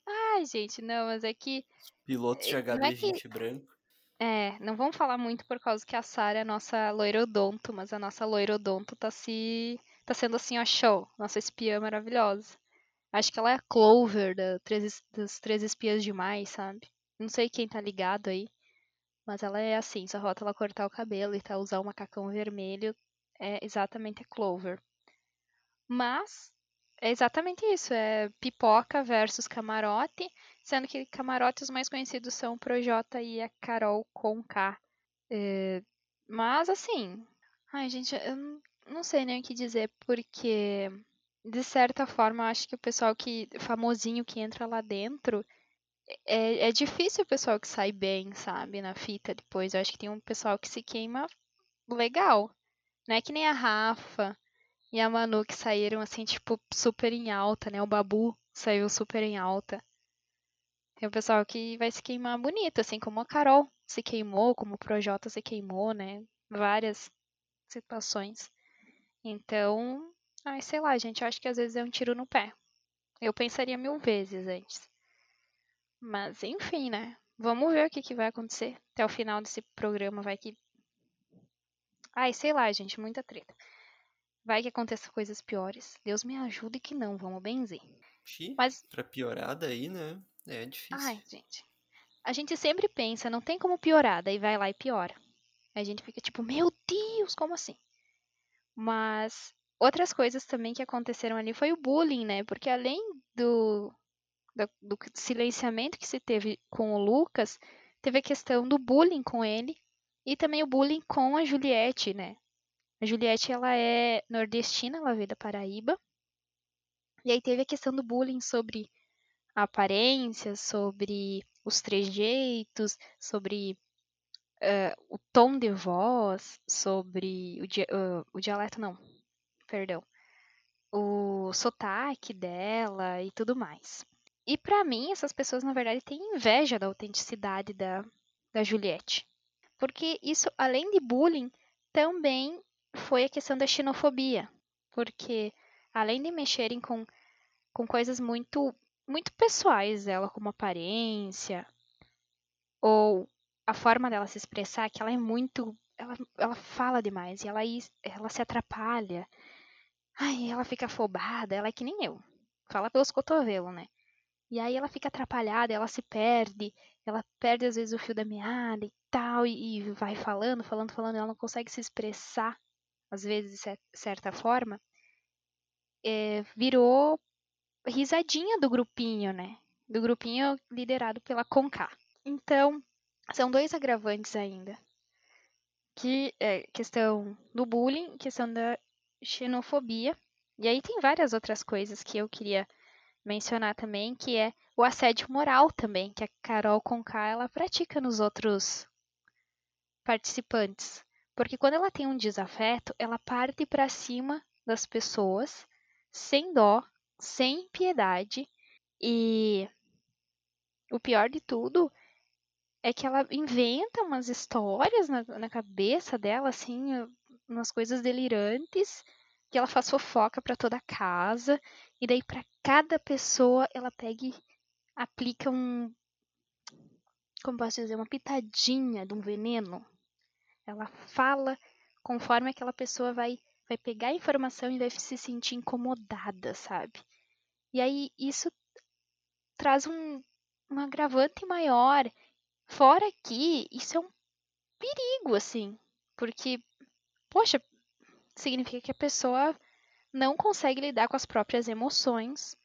Ai, gente, não, mas é que. Pilotos de não é que- HD20 branco. É, não vamos falar muito por causa que a Sara é a nossa loirodonto, mas a nossa loirodonto tá se. tá sendo assim, ó, show. Nossa espiã maravilhosa. Acho que ela é a Clover da três, das Três Espias Demais, sabe? Não sei quem tá ligado aí. Mas ela é assim, só falta ela cortar o cabelo e tá usar o macacão vermelho. É exatamente a Clover. Mas é exatamente isso, é pipoca versus camarote, sendo que camarote os mais conhecidos são o Projota e a Carol Conká. É, mas assim, ai gente, eu não- não sei nem o que dizer, porque de certa forma eu acho que o pessoal que famosinho que entra lá dentro é, é difícil o pessoal que sai bem, sabe, na fita depois. Eu acho que tem um pessoal que se queima legal. Não é que nem a Rafa e a Manu que saíram assim, tipo, super em alta, né? O Babu saiu super em alta. Tem o pessoal que vai se queimar bonito, assim como a Carol se queimou, como o Projota se queimou, né? Várias situações. Então, ai, sei lá, gente, eu acho que às vezes é um tiro no pé. Eu pensaria mil vezes antes. Mas, enfim, né? Vamos ver o que, que vai acontecer. Até o final desse programa vai que. Ai, sei lá, gente, muita treta. Vai que aconteça coisas piores. Deus me ajude que não, vamos benzer. Xiii, Mas, Pra piorar daí, né? É difícil. ai, gente. A gente sempre pensa, não tem como piorar, daí vai lá e piora. A gente fica tipo, meu Deus, como assim? Mas outras coisas também que aconteceram ali foi o bullying, né? Porque além do, do, do silenciamento que se teve com o Lucas, teve a questão do bullying com ele e também o bullying com a Juliette, né? A Juliette, ela é nordestina, ela veio da Paraíba. E aí teve a questão do bullying sobre a aparência, sobre os trejeitos, sobre eh, o tom de voz, sobre o, dia- ah, o dialeto, não, perdão, o sotaque dela e tudo mais. E pra mim, essas pessoas, na verdade, têm inveja da autenticidade da, da Juliette. Porque isso, além de bullying, também foi a questão da xenofobia. Porque, além de mexerem com, com coisas muito, muito pessoais dela, como aparência, ou a forma dela se expressar, que ela é muito ela, ela fala demais e ela, ela se atrapalha. Ai, ela fica afobada, ela é que nem eu. Fala pelos cotovelos, né? E aí ela fica atrapalhada, ela se perde, ela perde às vezes o fio da meada e tal, e, e vai falando, falando, falando, ela não consegue se expressar, às vezes de certa forma. É, virou risadinha do grupinho, né? Do grupinho liderado pela Conká. Então, são dois agravantes ainda. Que é questão do bullying, questão da xenofobia. E aí tem várias outras coisas que eu queria mencionar também, que é o assédio moral também, que a Carol Conká ela pratica nos outros participantes. Porque quando ela tem um desafeto, ela parte para cima das pessoas, sem dó, sem piedade. E o pior de tudo é que ela inventa umas histórias na, na cabeça dela, assim, umas coisas delirantes, que ela faz fofoca para toda a casa, e daí para cada pessoa ela pega e aplica um como posso dizer, uma pitadinha de um veneno. Ela fala conforme aquela pessoa vai vai pegar a informação e vai se sentir incomodada, sabe? E aí isso traz um, um agravante maior. Fora que isso é um perigo, assim, porque, poxa, significa que a pessoa não consegue lidar com as próprias emoções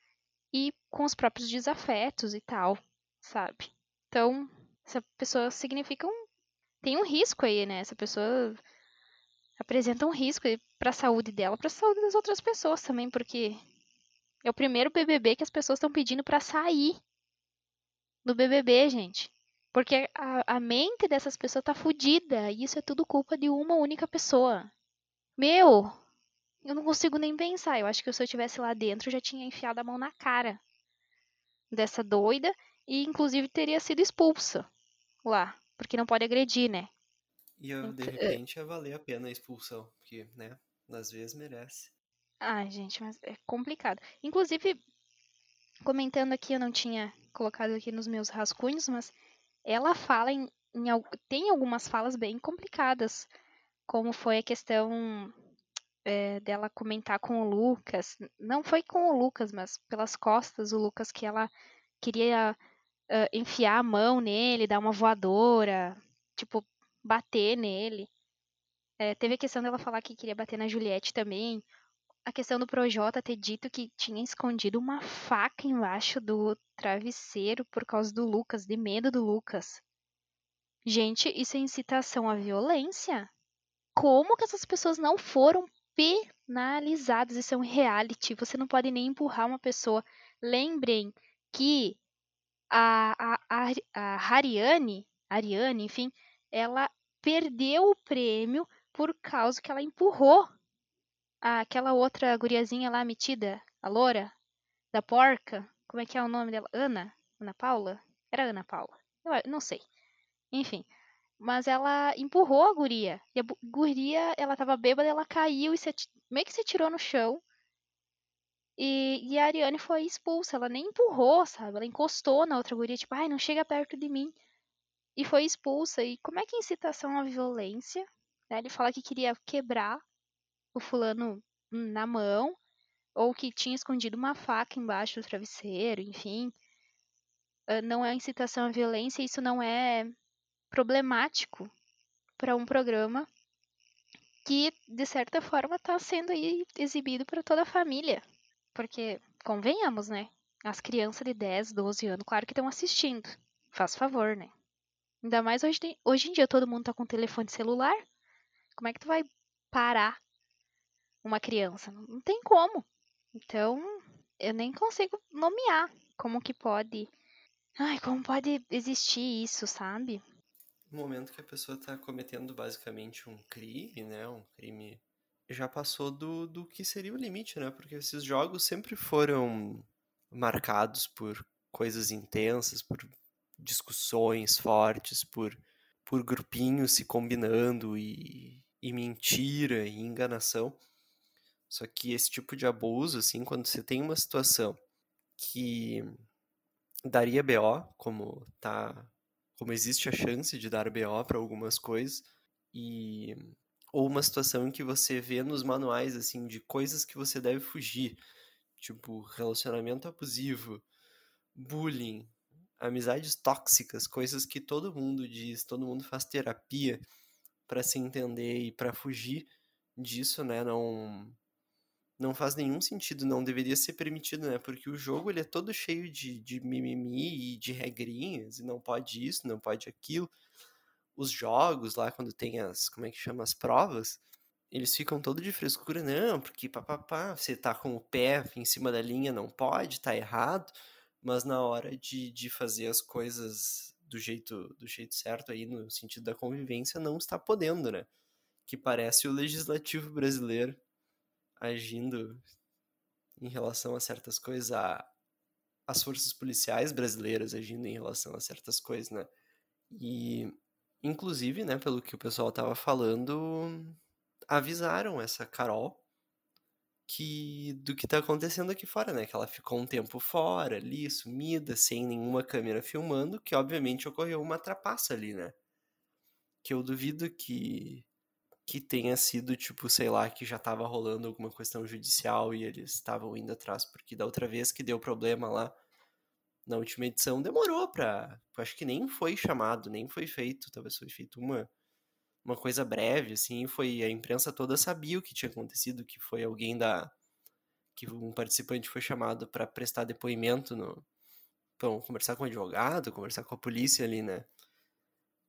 e com os próprios desafetos e tal, sabe? Então, essa pessoa significa um. Tem um risco aí, né? Essa pessoa apresenta um risco para a saúde dela, para a saúde das outras pessoas também, porque é o primeiro BBB que as pessoas estão pedindo para sair do BBB, gente. Porque a, a mente dessas pessoas tá fodida. E isso é tudo culpa de uma única pessoa. Meu, eu não consigo nem pensar. Eu acho que se eu estivesse lá dentro, eu já tinha enfiado a mão na cara dessa doida. E inclusive teria sido expulsa lá. Porque não pode agredir, né? E eu, de repente ia valer a pena a expulsão. Porque, né? Às vezes merece. Ai, gente, mas é complicado. Inclusive, comentando aqui, eu não tinha colocado aqui nos meus rascunhos, mas ela fala em, em tem algumas falas bem complicadas, como foi a questão é, dela comentar com o Lucas, não foi com o Lucas, mas pelas costas o Lucas que ela queria uh, enfiar a mão nele, dar uma voadora, tipo bater nele. É, teve a questão dela falar que queria bater na Juliette também a questão do Projota ter dito que tinha escondido uma faca embaixo do travesseiro por causa do Lucas, de medo do Lucas. Gente, isso é incitação à violência? Como que essas pessoas não foram penalizadas? Isso é um reality. Você não pode nem empurrar uma pessoa. Lembrem que a, a, a, Ariane, Ariane, enfim, ela perdeu o prêmio por causa que ela empurrou aquela outra guriazinha lá metida, a loura, da porca. Como é que é o nome dela? Ana? Ana Paula? Era Ana Paula. Eu não sei. Enfim. Mas ela empurrou a guria. E a guria, ela tava bêbada, ela caiu e se, meio que se tirou no chão. E, e, a Ariane foi expulsa. Ela nem empurrou, sabe? Ela encostou na outra guria, tipo, ai, não chega perto de mim. E foi expulsa. E como é que é incitação à violência? Né? Ele fala que queria quebrar o fulano na mão, ou que tinha escondido uma faca embaixo do travesseiro, enfim. Não é incitação à violência, isso não é problemático para um programa que, de certa forma, está sendo exibido para toda a família. Porque, convenhamos, né? As crianças de 10, 12 anos, claro que estão assistindo. Faz favor, né? Ainda mais hoje, hoje em dia todo mundo tá com telefone celular. Como é que tu vai parar uma criança. Não tem como. Então, eu nem consigo nomear como que pode. Ai, como pode existir isso, sabe? No momento que a pessoa está cometendo basicamente um crime, né? Um crime já passou do, do que seria o limite, né? Porque esses jogos sempre foram marcados por coisas intensas, por discussões fortes, por, por grupinhos se combinando e, e mentira e enganação. Só que esse tipo de abuso, assim, quando você tem uma situação que daria BO, como tá, como existe a chance de dar BO para algumas coisas, E ou uma situação em que você vê nos manuais assim de coisas que você deve fugir, tipo relacionamento abusivo, bullying, amizades tóxicas, coisas que todo mundo diz, todo mundo faz terapia para se entender e para fugir disso, né? Não não faz nenhum sentido, não deveria ser permitido, né? Porque o jogo ele é todo cheio de, de mimimi e de regrinhas, e não pode isso, não pode aquilo. Os jogos lá, quando tem as, como é que chama, as provas, eles ficam todo de frescura, não, porque papapá, você tá com o pé em cima da linha, não pode, tá errado, mas na hora de, de fazer as coisas do jeito, do jeito certo aí, no sentido da convivência, não está podendo, né? Que parece o legislativo brasileiro agindo em relação a certas coisas, a, as forças policiais brasileiras agindo em relação a certas coisas, né? E, inclusive, né, pelo que o pessoal tava falando, avisaram essa Carol que do que tá acontecendo aqui fora, né? Que ela ficou um tempo fora, ali, sumida, sem nenhuma câmera filmando, que obviamente ocorreu uma trapaça ali, né? Que eu duvido que que tenha sido, tipo, sei lá, que já tava rolando alguma questão judicial e eles estavam indo atrás, porque da outra vez que deu problema lá na última edição demorou pra. Acho que nem foi chamado, nem foi feito, talvez foi feito uma, uma coisa breve, assim, foi. A imprensa toda sabia o que tinha acontecido, que foi alguém da. que um participante foi chamado para prestar depoimento no. Então, conversar com o advogado, conversar com a polícia ali, né?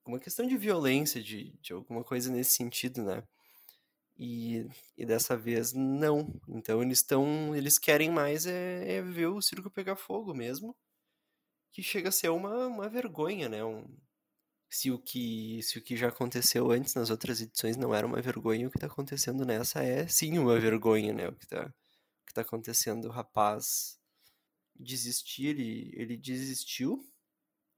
uma questão de violência, de, de alguma coisa nesse sentido, né? E, e dessa vez não. Então eles estão. Eles querem mais é, é, ver o circo pegar fogo mesmo. Que chega a ser uma, uma vergonha, né? Um, se, o que, se o que já aconteceu antes nas outras edições não era uma vergonha, o que está acontecendo nessa é sim uma vergonha, né? O que está que tá acontecendo. O rapaz desistir, ele, ele desistiu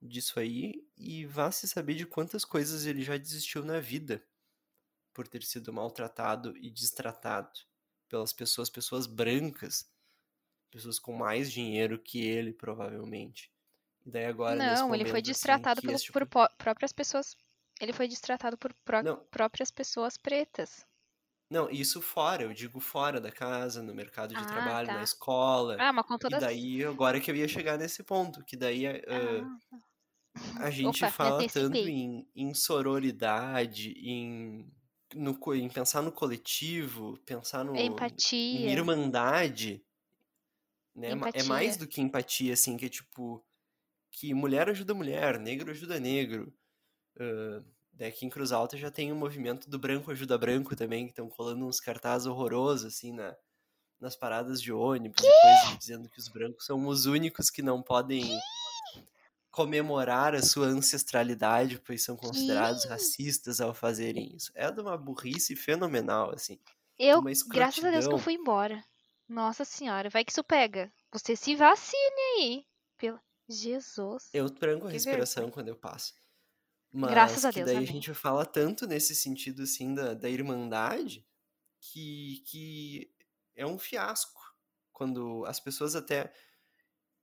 disso aí e vá se saber de quantas coisas ele já desistiu na vida por ter sido maltratado e destratado pelas pessoas, pessoas brancas, pessoas com mais dinheiro que ele, provavelmente. E daí agora Não, momento, ele foi assim, destratado assim, por, tipo... por próprias pessoas. Ele foi destratado por pró próprias pessoas pretas. Não, isso fora, eu digo fora da casa, no mercado de ah, trabalho, tá. na escola. Ah, mas com todas... E daí, agora que eu ia chegar nesse ponto, que daí uh, ah, a gente Opa, fala tanto em, em sororidade, em, no, em pensar no coletivo, pensar no, empatia. em irmandade. Né? É empatia. É mais do que empatia, assim, que é tipo. Que mulher ajuda mulher, negro ajuda negro. Uh, aqui em Cruz Alta já tem o um movimento do branco ajuda branco também, que estão colando uns cartazes horrorosos, assim, na, nas paradas de ônibus que? coisas, dizendo que os brancos são os únicos que não podem comemorar a sua ancestralidade, pois são considerados racistas ao fazerem isso. É de uma burrice fenomenal, assim. Eu, graças a Deus que eu fui embora. Nossa senhora, vai que isso pega. Você se vacine aí. Pelo... Jesus. Eu tranco a respiração quando eu passo. Mas Graças a que Deus, daí amém. a gente fala tanto nesse sentido, assim, da, da irmandade, que, que é um fiasco. Quando as pessoas até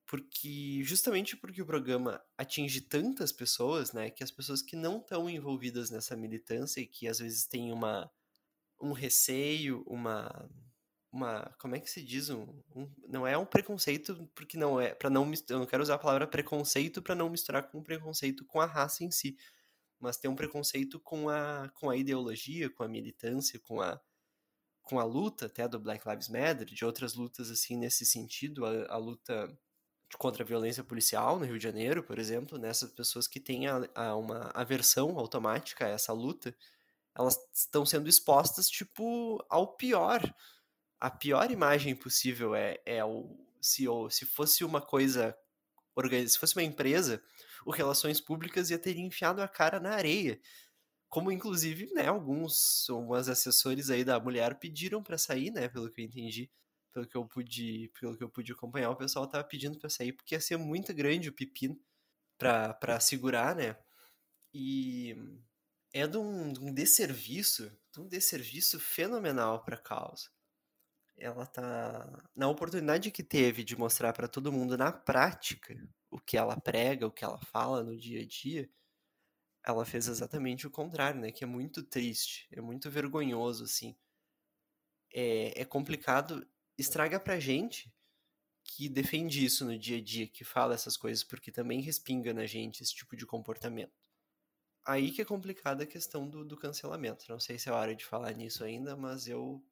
porque justamente porque o programa atinge tantas pessoas, né, que as pessoas que não estão envolvidas nessa militância e que às vezes têm uma um receio, uma uma como é que se diz um, um não é um preconceito porque não é para não eu não quero usar a palavra preconceito para não misturar com preconceito com a raça em si, mas tem um preconceito com a com a ideologia, com a militância, com a com a luta até do Black Lives Matter, de outras lutas assim nesse sentido, a, a luta contra a violência policial no Rio de Janeiro, por exemplo, nessas né, pessoas que têm a, a uma aversão automática a essa luta, elas estão sendo expostas, tipo, ao pior. A pior imagem possível é, é o, se, fosse uma coisa, se fosse uma empresa, o Relações Públicas ia ter enfiado a cara na areia. Como, inclusive, né, alguns, alguns assessores aí da mulher pediram para sair, né, pelo que eu entendi pelo que eu pude, pelo que eu pude acompanhar, o pessoal tava pedindo para sair porque ia ser muito grande o pepino para segurar, né? E é de um, de um desserviço, de um desserviço fenomenal para causa. Ela tá na oportunidade que teve de mostrar para todo mundo na prática o que ela prega, o que ela fala no dia a dia. ela fez exatamente o contrário, né? Que é muito triste, é muito vergonhoso, assim. É, é complicado, estraga pra gente que defende isso no dia a dia, que fala essas coisas, porque também respinga na gente esse tipo de comportamento. Aí que é complicada a questão do, do cancelamento. Não sei se é hora de falar nisso ainda, mas eu,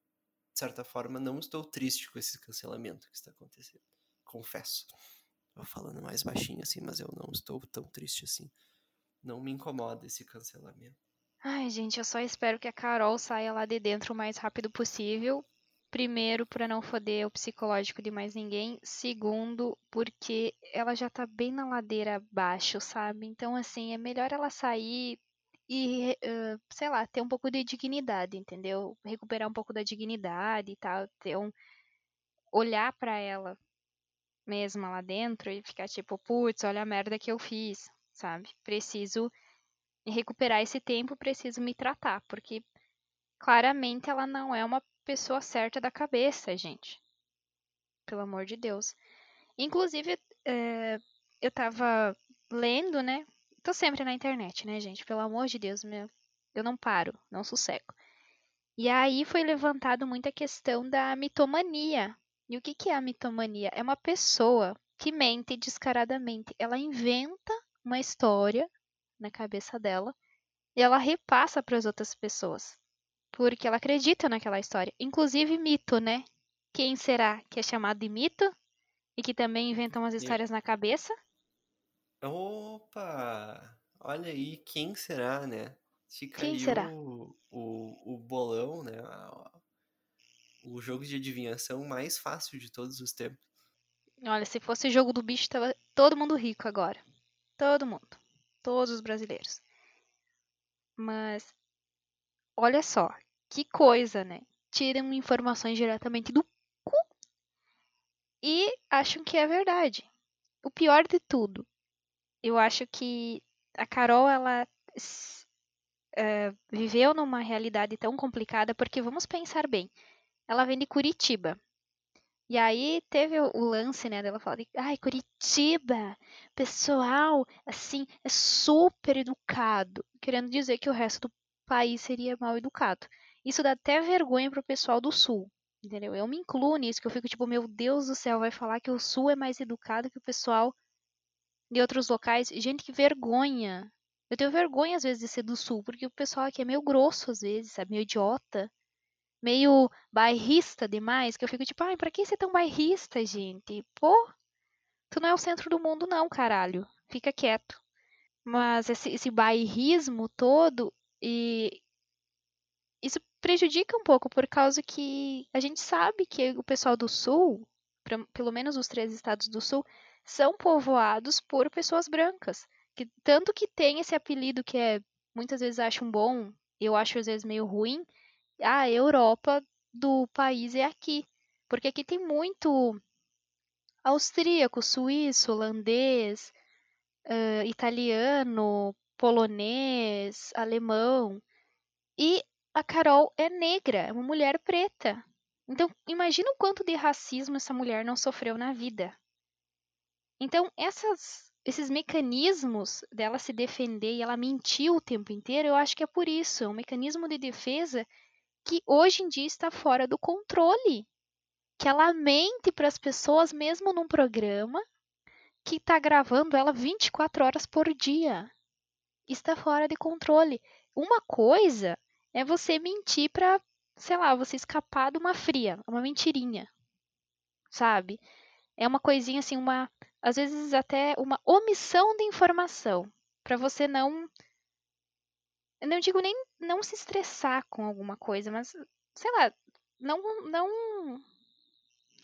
de certa forma, não estou triste com esse cancelamento que está acontecendo. Confesso. Tô falando mais baixinho assim, mas eu não estou tão triste assim. Não me incomoda esse cancelamento. Ai, gente, eu só espero que a Carol saia lá de dentro o mais rápido possível. Primeiro, para não foder o psicológico de mais ninguém. Segundo, porque ela já tá bem na ladeira abaixo, sabe? Então, assim, é melhor ela sair e, uh, sei lá, ter um pouco de dignidade, entendeu? Recuperar um pouco da dignidade e tal, ter um olhar para ela mesma lá dentro e ficar tipo, putz, olha a merda que eu fiz, sabe? Preciso recuperar esse tempo, preciso me tratar, porque claramente ela não é uma pessoa certa da cabeça, gente. Pelo amor de Deus. Inclusive, é, eu tava lendo, né? Tô sempre na internet, né, gente? Pelo amor de Deus, meu, eu não paro, não sossego. E aí foi levantado muita questão da mitomania. E o que, que é a mitomania? É uma pessoa que mente descaradamente. Ela inventa uma história na cabeça dela e ela repassa para as outras pessoas. Porque ela acredita naquela história. Inclusive mito, né? Quem será que é chamado de mito? E que também inventa umas histórias na cabeça? Opa! Olha aí, quem será, né? Fica Quem será? O, o, o bolão, né? O jogo de adivinhação mais fácil de todos os tempos. Olha, se fosse o jogo do bicho, tava todo mundo rico agora. Todo mundo. Todos os brasileiros. Mas olha só, que coisa, né? Tiram informações diretamente do cu e acham que é verdade. O pior de tudo, eu acho que a Carol, ela uh, viveu numa realidade tão complicada, porque vamos pensar bem, ela vem de Curitiba. E aí teve o, o lance, né, dela falar, de, ai, Curitiba, pessoal, assim, é super educado, querendo dizer que o resto do país seria mal educado. Isso dá até vergonha pro pessoal do sul, entendeu? Eu me incluo nisso, que eu fico tipo, meu Deus do céu, vai falar que o sul é mais educado que o pessoal de outros locais. Gente, que vergonha. Eu tenho vergonha às vezes de ser do sul, porque o pessoal aqui é meio grosso às vezes, sabe? Meio idiota. Meio bairrista demais, que eu fico tipo, ai, pra que ser tão bairrista, gente? Pô, tu não é o centro do mundo não, caralho. Fica quieto. Mas esse, esse bairrismo todo, e isso prejudica um pouco por causa que a gente sabe que o pessoal do sul, pelo menos os três estados do sul, são povoados por pessoas brancas. Que, tanto que tem esse apelido que é muitas vezes acham bom, eu acho às vezes meio ruim. Ah, a Europa do país é aqui. Porque aqui tem muito austríaco, suíço, holandês, uh, italiano, polonês, alemão. E a Carol é negra, é uma mulher preta. Então, imagina o quanto de racismo essa mulher não sofreu na vida. Então, essas, esses mecanismos dela se defender e ela mentiu o tempo inteiro, eu acho que é por isso. É um mecanismo de defesa que hoje em dia está fora do controle. Que ela mente para as pessoas, mesmo num programa que está gravando ela 24 horas por dia. Está fora de controle. Uma coisa é você mentir para, sei lá, você escapar de uma fria, uma mentirinha. Sabe? É uma coisinha assim, uma às vezes até uma omissão de informação, para você não eu não digo nem não se estressar com alguma coisa, mas sei lá, não não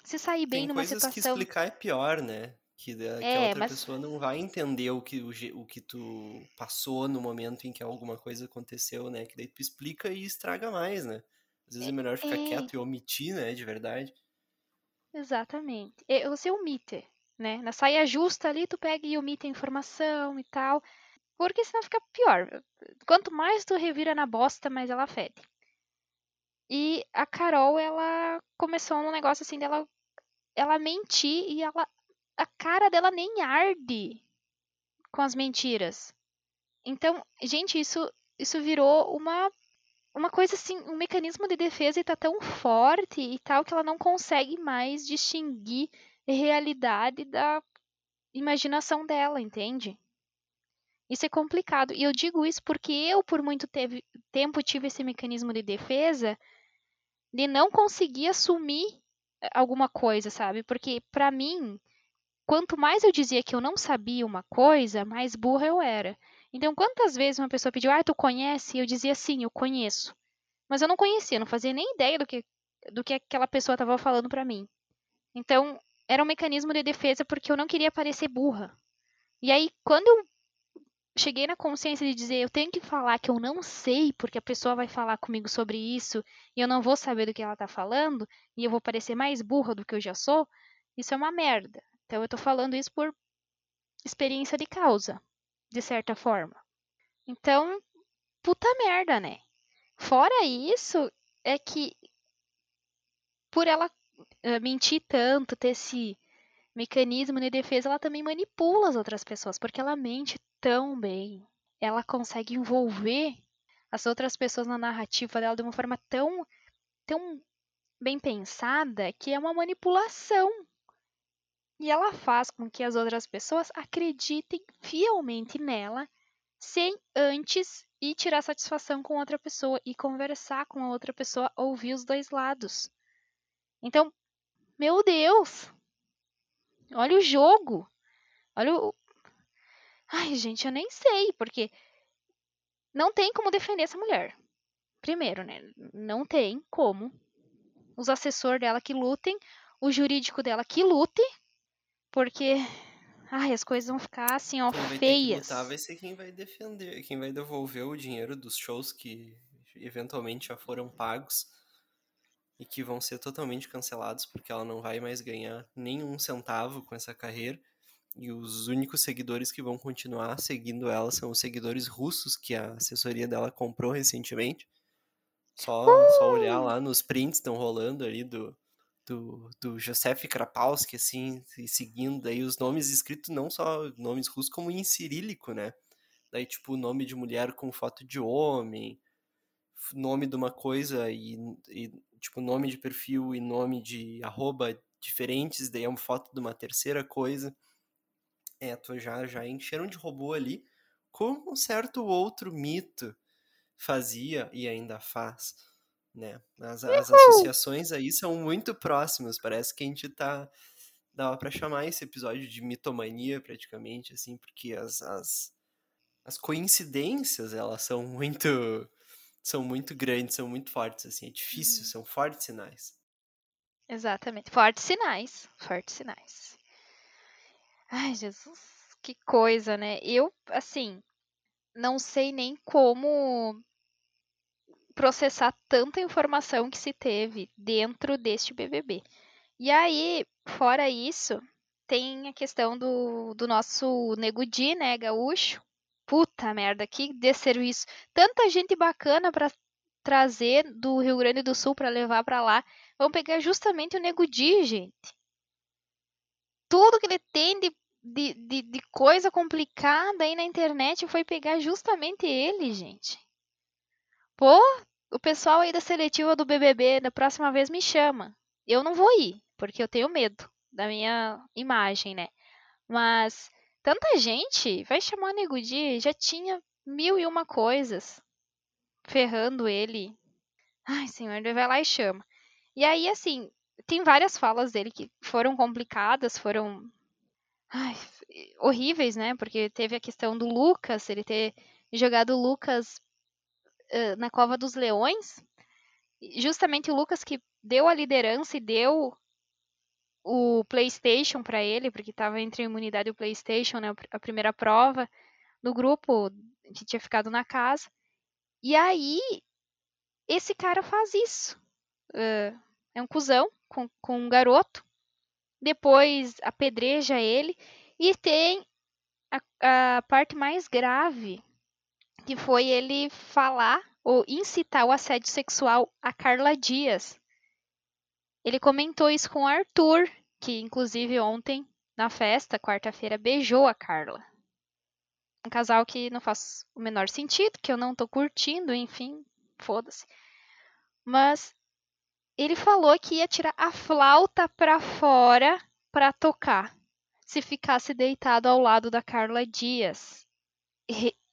se sair bem Tem numa coisas situação. que explicar é pior, né? Que, a É, outra mas pessoa não vai entender o que, o, o que tu passou no momento em que alguma coisa aconteceu, né? Que daí tu explica e estraga mais, né? Às vezes é melhor ficar é, quieto e omitir, né? De verdade. exatamente. É, você omite, né? Na saia justa ali, tu pega e omite a informação e tal, porque senão fica pior. Quanto mais tu revira na bosta, mais ela fede. E a Carol, ela começou num negócio assim dela ela mentir e ela a cara dela nem arde com as mentiras. Então, gente, isso, isso virou uma, uma coisa assim, um mecanismo de defesa e tá tão forte e tal que ela não consegue mais distinguir realidade da imaginação dela, entende? Isso é complicado. E eu digo isso porque eu, por muito teve, tempo, tive esse mecanismo de defesa de não conseguir assumir eh, alguma coisa, sabe? Porque, para mim, quanto mais eu dizia que eu não sabia uma coisa, mais burra eu era. Então, quantas vezes uma pessoa pediu, ah, tu conhece? Eu dizia sim, eu conheço. Mas eu não conhecia, não fazia nem ideia do que, do que aquela pessoa estava falando para mim. Então, era um mecanismo de defesa porque eu não queria parecer burra. E aí, quando eu cheguei na consciência de dizer eu tenho que falar que eu não sei porque a pessoa vai falar comigo sobre isso e eu não vou saber do que ela tá falando e eu vou parecer mais burra do que eu já sou, isso é uma merda. Então eu tô falando isso por experiência de causa, de certa forma. Então, puta merda, né? Fora isso, é que por ela mentir tanto, ter esse mecanismo de defesa, ela também manipula as outras pessoas, porque ela mente tão bem. Ela consegue envolver as outras pessoas na narrativa dela de uma forma tão, tão bem pensada que é uma manipulação. E ela faz com que as outras pessoas acreditem fielmente nela sem antes ir tirar satisfação com outra pessoa e conversar com a outra pessoa, ouvir os dois lados. Então, meu Deus! Olha o jogo! Olha o, Ai, gente, eu nem sei, porque não tem como defender essa mulher. Primeiro, né? Não tem como. Os assessores dela que lutem, o jurídico dela que lute, porque ai, as coisas vão ficar assim, ó, quem vai feias. Que lutar vai ser quem vai defender, quem vai devolver o dinheiro dos shows que eventualmente já foram pagos e que vão ser totalmente cancelados porque ela não vai mais ganhar nenhum centavo com essa carreira. E os únicos seguidores que vão continuar seguindo ela são os seguidores russos que a assessoria dela comprou recentemente. Só, só olhar lá nos prints estão rolando ali do, do, do Josef Krapowski, assim, seguindo aí os nomes escritos não só nomes russos, como em cirílico, né? Daí, tipo, nome de mulher com foto de homem, nome de uma coisa e, e tipo, nome de perfil e nome de arroba diferentes, daí é uma foto de uma terceira coisa é, tu já, já encheram de robô ali, como um certo outro mito fazia e ainda faz, né? As, as associações aí são muito próximas, parece que a gente tá... Dava para chamar esse episódio de mitomania, praticamente, assim, porque as, as, as coincidências, elas são muito... São muito grandes, são muito fortes, assim, é difícil, uhum. são fortes sinais. Exatamente, fortes sinais, fortes sinais. Ai, Jesus, que coisa, né? Eu, assim, não sei nem como processar tanta informação que se teve dentro deste BBB. E aí, fora isso, tem a questão do, do nosso Nego Di, né, gaúcho. Puta merda, que desserviço. Tanta gente bacana para trazer do Rio Grande do Sul para levar para lá. Vão pegar justamente o Nego Di, gente tudo que ele tem de, de, de, de coisa complicada aí na internet foi pegar justamente ele, gente. Pô, o pessoal aí da seletiva do BBB da próxima vez me chama. Eu não vou ir, porque eu tenho medo da minha imagem, né? Mas tanta gente vai chamar Nego Di, já tinha mil e uma coisas ferrando ele. Ai, senhor, ele vai lá e chama. E aí, assim, tem várias falas dele que foram complicadas, foram ai, horríveis, né? Porque teve a questão do Lucas, ele ter jogado o Lucas uh, na cova dos leões. Justamente o Lucas que deu a liderança e deu o PlayStation para ele, porque estava entre a imunidade e o PlayStation, né? A primeira prova do grupo que tinha ficado na casa. E aí, esse cara faz isso. Uh, é um cuzão, com, com um garoto, depois apedreja ele, e tem a, a parte mais grave, que foi ele falar ou incitar o assédio sexual a Carla Dias. Ele comentou isso com o Arthur, que inclusive ontem, na festa, quarta-feira, beijou a Carla. um casal que não faz o menor sentido, que eu não tô curtindo, enfim, foda-se. Mas ele falou que ia tirar a flauta pra fora pra tocar se ficasse deitado ao lado da Carla Dias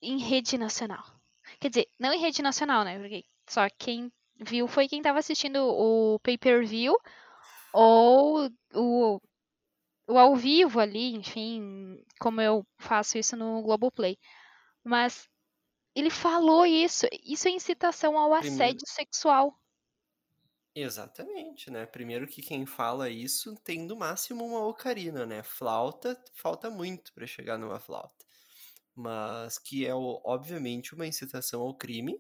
em rede nacional. Quer dizer, não em rede nacional, né? Porque só quem viu foi quem estava assistindo o pay-per-view ou o, o ao vivo ali, enfim, como eu faço isso no Globoplay. Mas ele falou isso. Isso é incitação ao Primeiro- assédio sexual. Exatamente, né? Primeiro que quem fala isso tem no máximo uma ocarina, né? Flauta, falta muito para chegar numa flauta. Mas que é, obviamente, uma incitação ao crime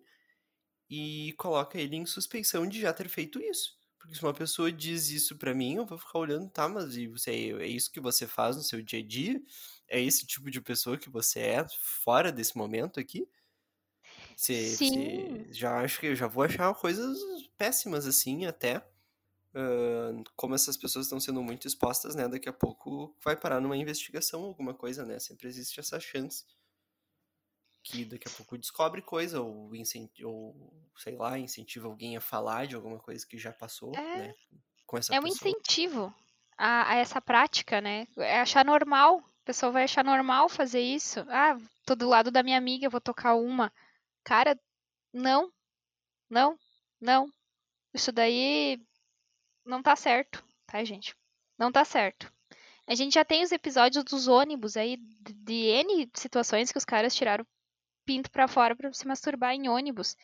e coloca ele em suspeição de já ter feito isso. Porque se uma pessoa diz isso pra mim, eu vou ficar olhando, tá, mas e você, é isso que você faz no seu dia a dia? É esse tipo de pessoa que você é fora desse momento aqui? Você, Sim. você já acho que eu já vou achar coisas péssimas assim até. ah, como essas pessoas estão sendo muito expostas, né? Daqui a pouco vai parar numa investigação, alguma coisa, né? Sempre existe essa chance. Que daqui a pouco descobre coisa, ou, ou sei lá, incentiva alguém a falar de alguma coisa que já passou, É. né? Com essa É um pessoa. incentivo a, a essa prática, né? É achar normal. A pessoa vai achar normal fazer isso. Ah, tô do lado da minha amiga, vou tocar uma. Cara, não, não, não. Isso daí não tá certo, tá, gente? Não tá certo. A gente já tem os episódios dos ônibus aí, de, de N situações que os caras tiraram pinto pra fora pra se masturbar em ônibus.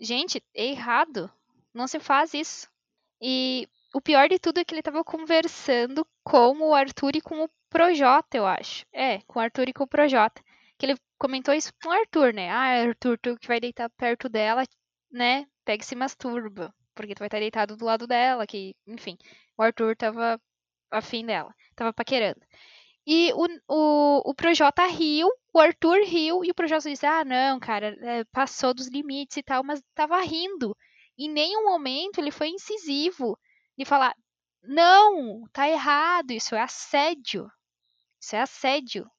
Gente, é errado. Não se faz isso. E o pior de tudo é que ele tava conversando com o Arthur e com o Projota, eu acho. É, com o Arthur e com o Projota. Que ele comentou isso com o Arthur, né? Ah, Arthur, tu que vai deitar perto dela, né? Pega e se masturba. Porque tu vai estar deitado do lado dela, que, enfim. O Arthur tava afim dela. Tava paquerando. E o, o, o Projota riu, o Arthur riu, e o Projota disse: Ah, não, cara, é, passou dos limites e tal, mas tava rindo. Em nenhum momento ele foi incisivo de falar: Não, tá errado, isso é assédio. Isso é assédio.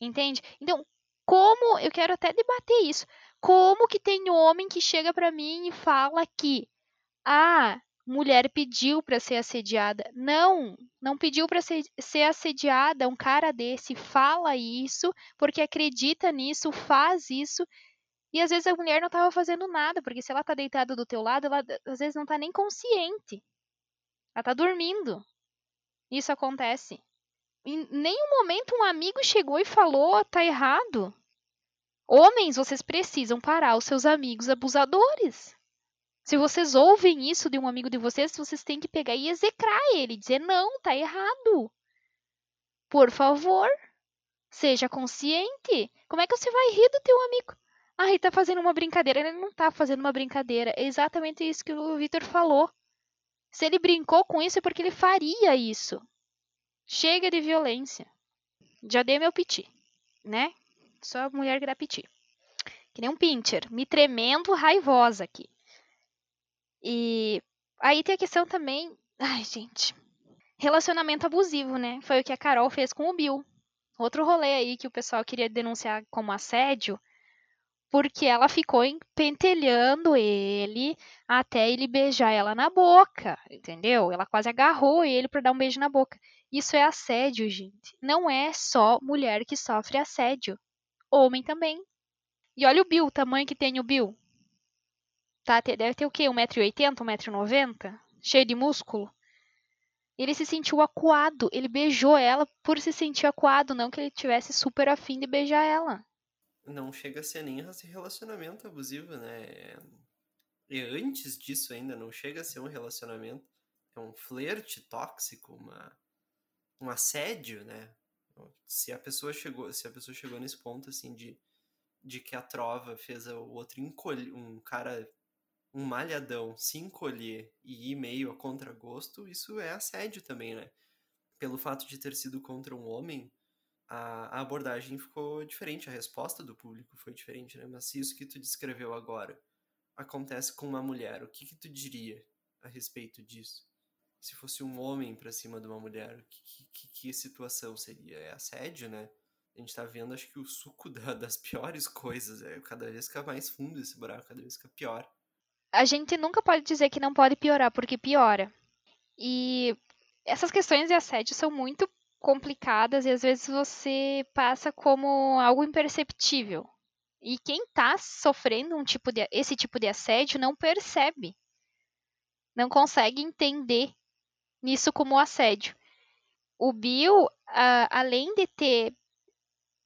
Entende? Então, como. Eu quero até debater isso. Como que tem homem que chega pra mim e fala que. Ah, mulher pediu pra ser assediada. Não, não pediu pra ser, assediada. Um cara desse fala isso porque acredita nisso, faz isso. E às vezes a mulher não tava fazendo nada, porque se ela tá deitada do teu lado, ela às vezes não tá nem consciente. Ela tá dormindo. Isso acontece. Em nenhum momento um amigo chegou e falou, tá errado. Homens, vocês precisam parar os seus amigos abusadores. Se vocês ouvem isso de um amigo de vocês, vocês têm que pegar e execrar ele, dizer não, tá errado. Por favor, seja consciente. Como é que você vai rir do teu amigo? Ah, ele tá fazendo uma brincadeira. Ele não tá fazendo uma brincadeira. É exatamente isso que o Victor falou. Se ele brincou com isso é porque ele faria isso. Chega de violência. Já dei meu piti, né? Só mulher que dá piti. Que nem um pincher. Me tremendo raivosa aqui. E aí tem a questão também. Ai, gente. Relacionamento abusivo, né? Foi o que a Carol fez com o Bill. Outro rolê aí que o pessoal queria denunciar como assédio, porque ela ficou pentelhando ele até ele beijar ela na boca, entendeu? Ela quase agarrou ele para dar um beijo na boca. Isso é assédio, gente. Não é só mulher que sofre assédio. Homem também. E olha o Bill, o tamanho que tem o Bill. Tá, deve ter o quê? 1,80m, 1,90m? Cheio de músculo? Ele se sentiu acuado. Ele beijou ela por se sentir acuado, não que ele tivesse super afim de beijar ela. Não chega a ser nem esse relacionamento abusivo, né? E antes disso ainda, não chega a ser um relacionamento. É um flerte tóxico, uma, um assédio, né? Se a pessoa chegou, se a pessoa chegou nesse ponto assim de, de que a trova fez o outro encolher, um cara um malhadão se encolher e ir meio a contragosto, isso é assédio também, né? Pelo fato de ter sido contra um homem, a, a, abordagem ficou diferente, a resposta do público foi diferente, né? Mas se isso que tu descreveu agora acontece com uma mulher, o que, que tu diria a respeito disso? Se fosse um homem pra cima de uma mulher, que, que, que situação seria? É assédio, né? a gente tá vendo, acho que o suco da, das piores coisas. É, cada vez fica mais fundo esse buraco, cada vez fica pior. A gente nunca pode dizer que não pode piorar, porque piora. E essas questões de assédio são muito complicadas e às vezes você passa como algo imperceptível. E quem está sofrendo um tipo de, esse tipo de assédio não percebe, não consegue entender nisso como assédio. O Bill, além de ter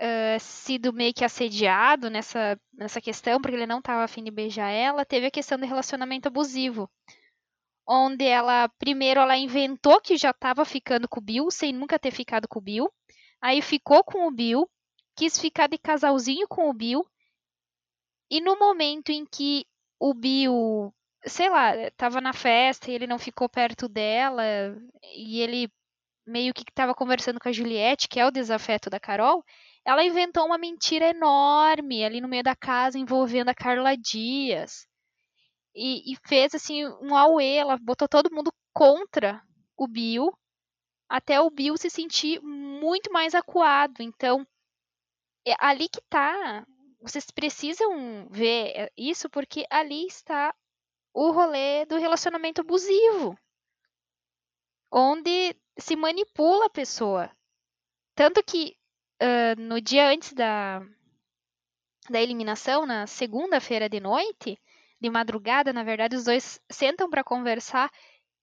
uh, sido meio que assediado nessa, nessa questão, porque ele não estava afim de beijar ela, teve a questão do relacionamento abusivo onde ela primeiro ela inventou que já estava ficando com o Bill sem nunca ter ficado com o Bill. Aí ficou com o Bill, quis ficar de casalzinho com o Bill. E no momento em que o Bill, sei lá, estava na festa e ele não ficou perto dela e ele meio que estava conversando com a Juliette, que é o desafeto da Carol, ela inventou uma mentira enorme ali no meio da casa envolvendo a Carla Dias e, e fez assim um auê, ela botou todo mundo contra o Bill, até o Bill se sentir muito mais acuado. Então, é ali que tá. Vocês precisam ver isso porque ali está o rolê do relacionamento abusivo, onde se manipula a pessoa. Tanto que uh, no dia antes da, da eliminação, na segunda-feira de noite, de madrugada, na verdade, os dois sentam para conversar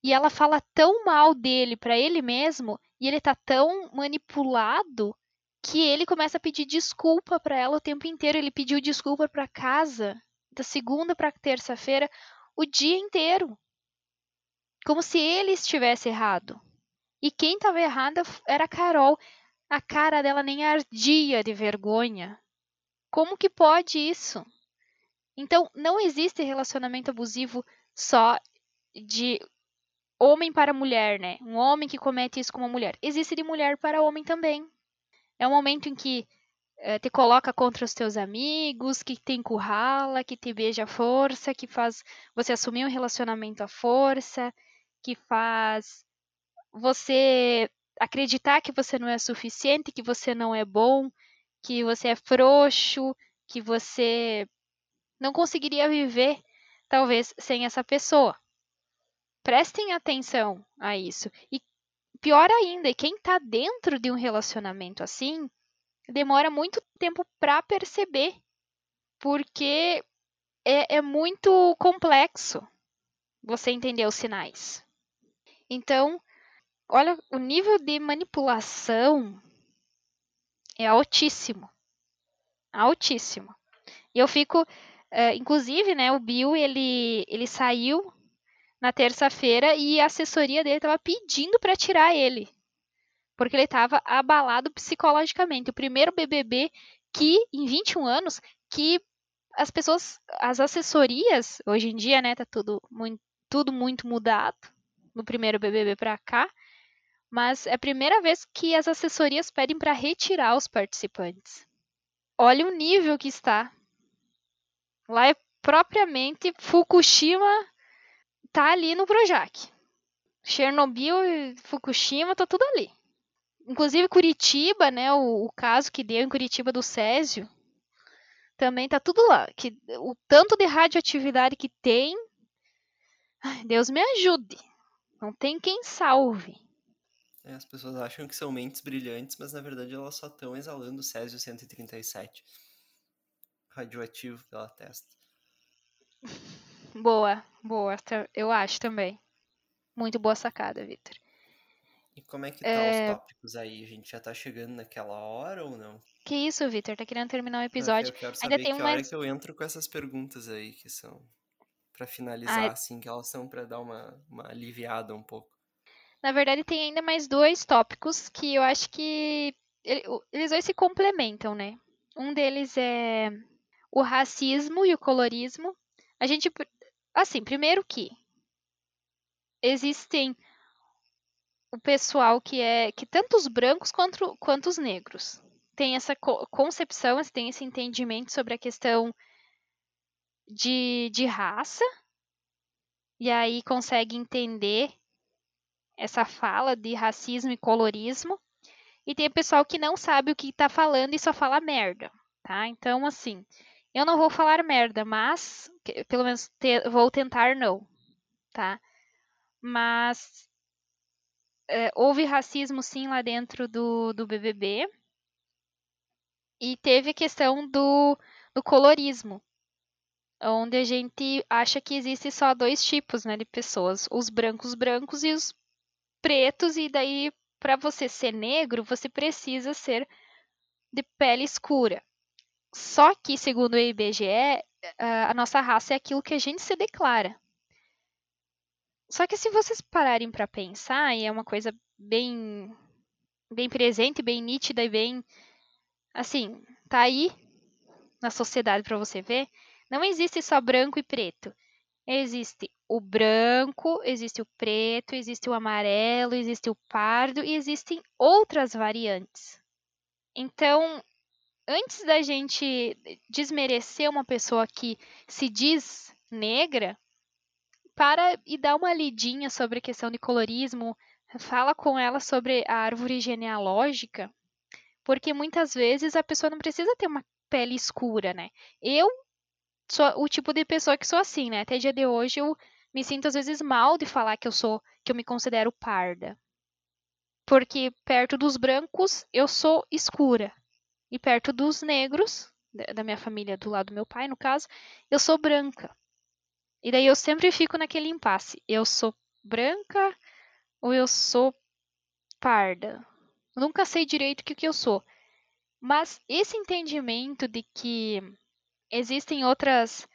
e ela fala tão mal dele para ele mesmo e ele tá tão manipulado que ele começa a pedir desculpa para ela o tempo inteiro. Ele pediu desculpa para casa da segunda para terça-feira o dia inteiro. Como se ele estivesse errado. E quem estava errada era a Carol. A cara dela nem ardia de vergonha. Como que pode isso? Então, não existe relacionamento abusivo só de homem para mulher, né? Um homem que comete isso com uma mulher. Existe de mulher para homem também. É um momento em que é, te coloca contra os teus amigos, que te encurrala, que te beija à força, que faz você assumir um relacionamento à força, que faz você acreditar que você não é suficiente, que você não é bom, que você é frouxo, que você não conseguiria viver, talvez, sem essa pessoa. Prestem atenção a isso. E pior ainda, quem está dentro de um relacionamento assim demora muito tempo para perceber, porque é, é muito complexo você entender os sinais. Então, olha, o nível de manipulação é altíssimo. Altíssimo. E eu fico Uh, inclusive, né, o Bill, ele, ele saiu na terça-feira e a assessoria dele estava pedindo para tirar ele. Porque ele estava abalado psicologicamente. O primeiro BBB que, em 21 anos, que as pessoas, as assessorias, hoje em dia, né, tá tudo muito, tudo muito mudado, no primeiro BBB para cá, mas é a primeira vez que as assessorias pedem para retirar os participantes. Olha o nível que está Lá é propriamente Fukushima tá ali no Projac. Chernobyl e Fukushima tá tudo ali. Inclusive Curitiba, né, o, o caso que deu em Curitiba do Césio, também tá tudo lá. Que, o tanto de radioatividade que tem, Deus me ajude. Não tem quem salve. É, as pessoas acham que são mentes brilhantes, mas na verdade elas só estão exalando o Césio 137 radioativo pela testa. Boa, boa. Eu acho também. Muito boa sacada, Victor. E como é que tá é... os tópicos aí? A gente já tá chegando naquela hora ou não? Que isso, Victor? Tá querendo terminar o episódio? eu quero saber Ainda tem que mais... hora que eu entro com essas perguntas aí, que são para finalizar, Ai... assim, que elas são para dar uma, uma aliviada um pouco. Na verdade, tem ainda mais dois tópicos que eu acho que eles dois se complementam, né? Um deles é o racismo e o colorismo. A gente, assim, primeiro que existem o pessoal que é que tanto os brancos quanto, quanto os negros tem essa concepção, tem esse entendimento sobre a questão de, de raça e aí consegue entender essa fala de racismo e colorismo e tem pessoal que não sabe o que tá falando e só fala merda, tá? Então, assim, eu não vou falar merda, mas pelo menos te, vou tentar não, tá? Mas é, houve racismo sim lá dentro do, do BBB e teve a questão do, do colorismo, onde a gente acha que existe só dois tipos, né, de pessoas, os brancos brancos e os pretos e daí para você ser negro, você precisa ser de pele escura. Só que, segundo o IBGE, a nossa raça é aquilo que a gente se declara. Só que se vocês pararem para pensar, e é uma coisa bem bem presente, bem nítida e bem assim, tá aí na sociedade para você ver, não existe só branco e preto. Existe o branco, existe o preto, existe o amarelo, existe o pardo e existem outras variantes. Então, antes da gente desmerecer uma pessoa que se diz negra, para e dá uma lidinha sobre a questão de colorismo, fala com ela sobre a árvore genealógica, porque muitas vezes a pessoa não precisa ter uma pele escura, né? Eu sou o tipo de pessoa que sou assim, né? Até dia de hoje eu me sinto às vezes mal de falar que eu sou, que eu me considero parda. Porque perto dos brancos eu sou escura. E perto dos negros, da minha família, do lado do meu pai, no caso, eu sou branca. E daí eu sempre fico naquele impasse. Eu sou branca ou eu sou parda? Nunca sei direito o que, que eu sou. Mas esse entendimento de que existem outras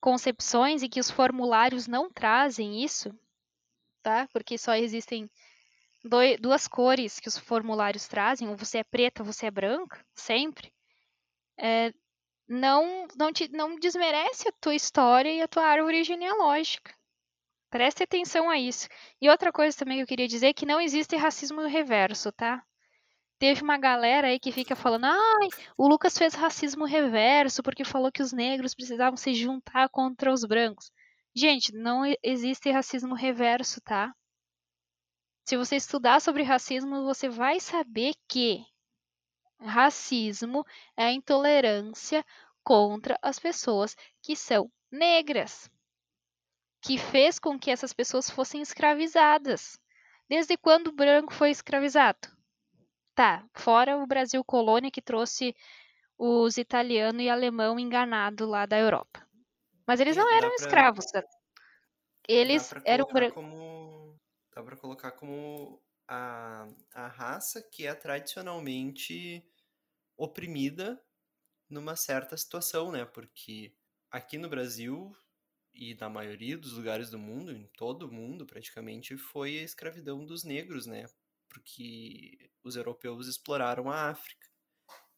concepções e que os formulários não trazem isso, tá? Porque só existem dois, duas cores que os formulários trazem, ou você é preta ou você é branca, sempre. É, não, não, te, não desmerece a tua história e a tua árvore genealógica. Preste atenção a isso. E outra coisa também que eu queria dizer é que não existe racismo reverso, tá? Teve uma galera aí que fica falando, ai, o Lucas fez racismo reverso porque falou que os negros precisavam se juntar contra os brancos. Gente, não existe racismo reverso, tá? Se você estudar sobre racismo, você vai saber que racismo é a intolerância contra as pessoas que são negras, que fez com que essas pessoas fossem escravizadas. Desde quando o branco foi escravizado? Tá, fora o Brasil colônia que trouxe os italiano e alemão enganados lá da Europa. Mas eles não eram pra, escravos. Eles eram como Dá pra colocar como a, a raça que é tradicionalmente oprimida numa certa situação, né? Porque aqui no Brasil e na maioria dos lugares do mundo, em todo o mundo praticamente, foi a escravidão dos negros, né? Porque os europeus exploraram a África.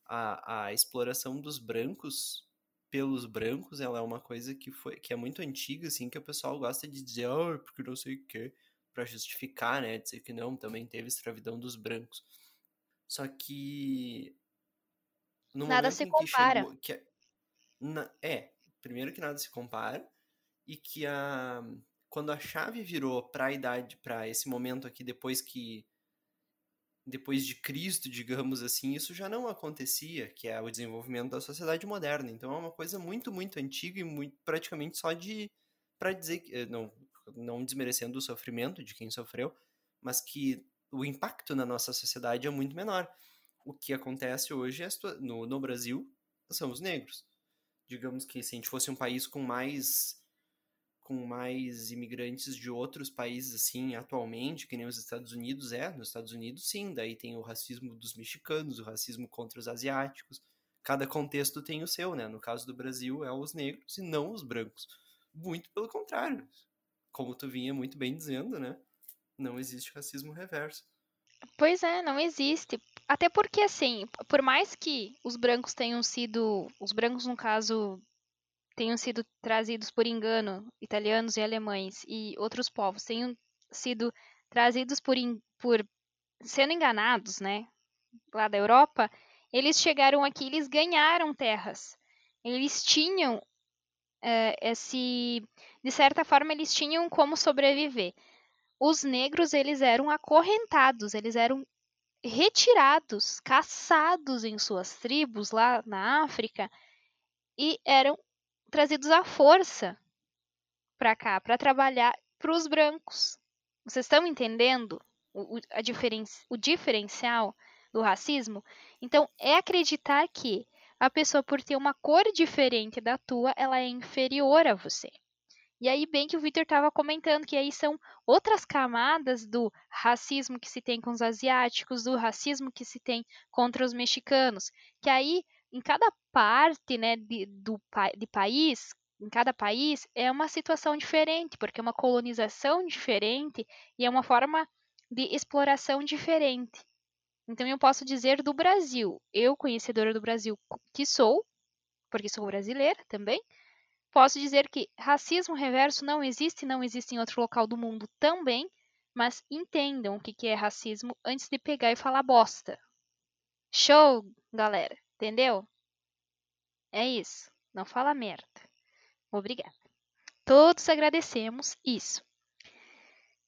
A, a exploração dos brancos pelos brancos, ela é uma coisa que foi que é muito antiga, assim, que o pessoal gosta de dizer, oh, porque não sei o quê, para justificar, né, dizer que não, também teve escravidão dos brancos. Só que nada se compara. Chegou, que, na, é, primeiro que nada se compara e que a quando a chave virou para a idade, para esse momento aqui depois que depois de Cristo, digamos assim, isso já não acontecia, que é o desenvolvimento da sociedade moderna. Então é uma coisa muito, muito antiga e muito, praticamente só de para dizer que eh, não não desmerecendo o sofrimento de quem sofreu, mas que o impacto na nossa sociedade é muito menor. O que acontece hoje é, no, no Brasil são os negros. Digamos que se a gente fosse um país com mais com mais imigrantes de outros países, assim, atualmente, que nem os Estados Unidos é. Nos Estados Unidos, sim, daí tem o racismo dos mexicanos, o racismo contra os asiáticos. Cada contexto tem o seu, né? No caso do Brasil, é os negros e não os brancos. Muito pelo contrário. Como tu vinha muito bem dizendo, né? Não existe racismo reverso. Pois é, não existe. Até porque, assim, por mais que os brancos tenham sido. Os brancos, no caso, tenham sido trazidos por engano, italianos e alemães e outros povos tenham sido trazidos por, por sendo enganados, né, lá da Europa, eles chegaram aqui, eles ganharam terras, eles tinham é, esse, de certa forma, eles tinham como sobreviver. Os negros eles eram acorrentados, eles eram retirados, caçados em suas tribos lá na África e eram trazidos à força para cá, para trabalhar para os brancos. Vocês estão entendendo o, a diferen o diferencial do racismo? Então, é acreditar que a pessoa, por ter uma cor diferente da tua, ela é inferior a você. E aí, bem que o Victor estava comentando que aí são outras camadas do racismo que se tem com os asiáticos, do racismo que se tem contra os mexicanos, que aí em cada parte né, de, do, de país, em cada país, é uma situação diferente, porque é uma colonização diferente e é uma forma de exploração diferente. Então eu posso dizer do Brasil, eu conhecedora do Brasil que sou, porque sou brasileira também, Posso dizer que racismo reverso não existe, não existe em outro local do mundo também, mas entendam o que é racismo antes de pegar e falar bosta. Show, galera, entendeu? É isso, não fala merda. Obrigada. Todos agradecemos isso.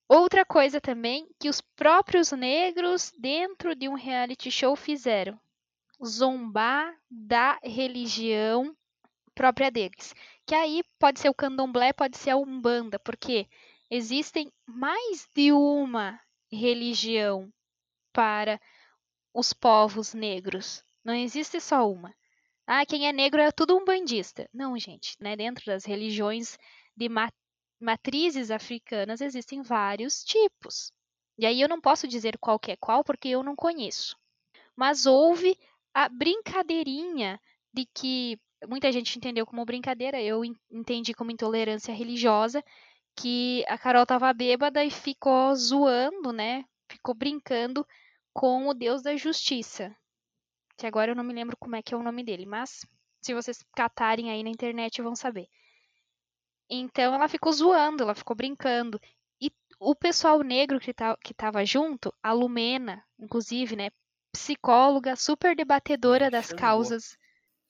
Outra coisa também que os próprios negros dentro de um reality show fizeram: zombar da religião própria deles. Que aí pode ser o candomblé, pode ser a umbanda, porque existem mais de uma religião para os povos negros. Não existe só uma. Ah, quem é negro é tudo um bandista. Não, gente, né? Dentro das religiões de matrizes africanas existem vários tipos. E aí eu não posso dizer qual que é qual porque eu não conheço. Mas houve a brincadeirinha de que muita gente entendeu como brincadeira, eu entendi como intolerância religiosa, que a Carol tava bêbada e ficou zoando, né? Ficou brincando com o Deus da Justiça. Que agora eu não me lembro como é que é o nome dele, mas se vocês catarem aí na internet vão saber. Então ela ficou zoando, ela ficou brincando. E o pessoal negro que, tá, que tava junto, a Lumena, inclusive, né? Psicóloga, super debatedora das causas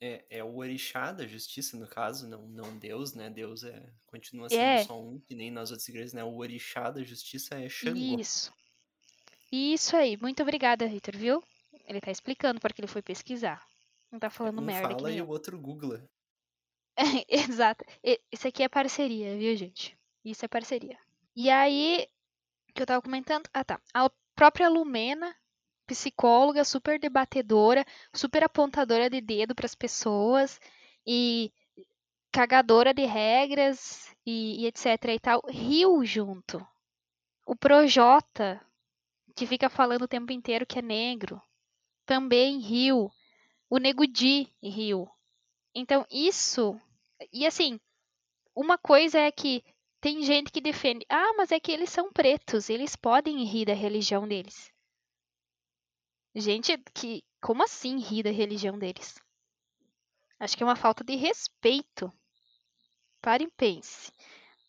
é, é o orixá da justiça, no caso, não, não Deus, né? Deus é, continua sendo é. só um, que nem nas outras igrejas, né? O orixá da justiça é Xangô. Isso. Isso aí. Muito obrigada, Victor, viu? Ele tá explicando porque ele foi pesquisar. Não tá falando um merda. fala e o outro googla. Exato. Isso aqui é parceria, viu, gente? Isso é parceria. E aí, que eu tava comentando. Ah, tá. A própria Lumena psicóloga, super debatedora, super apontadora de dedo para as pessoas e cagadora de regras e, e, etc e tal, riu junto. O Projota, que fica falando o tempo inteiro que é negro, também riu. O Nego Di riu. Então, isso. E assim, uma coisa é que tem gente que defende, ah, mas é que eles são pretos, eles podem rir da religião deles. Gente, que como assim rir da religião deles? Acho que é uma falta de respeito. Pare e pense.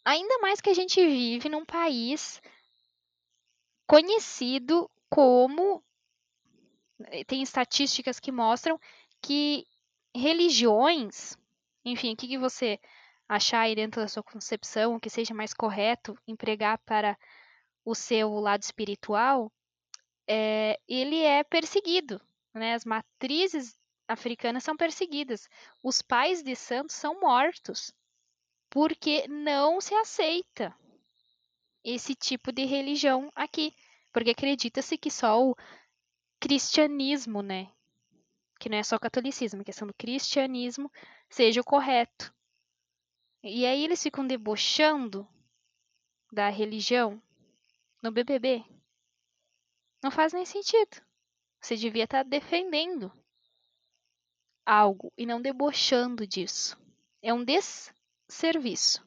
Ainda mais que a gente vive num país conhecido como tem estatísticas que mostram que religiões, enfim, o que, que você achar aí dentro da sua concepção, o que seja mais correto empregar para o seu lado espiritual, é, ele é perseguido. Né? As matrizes africanas são perseguidas. Os pais de santos são mortos porque não se aceita esse tipo de religião aqui. Porque acredita-se que só o cristianismo, né? Que não é só catolicismo, a questão do cristianismo seja o correto. E aí eles ficam debochando da religião no BBB. Não faz nem sentido. Você devia estar tá defendendo algo e não debochando disso. É um desserviço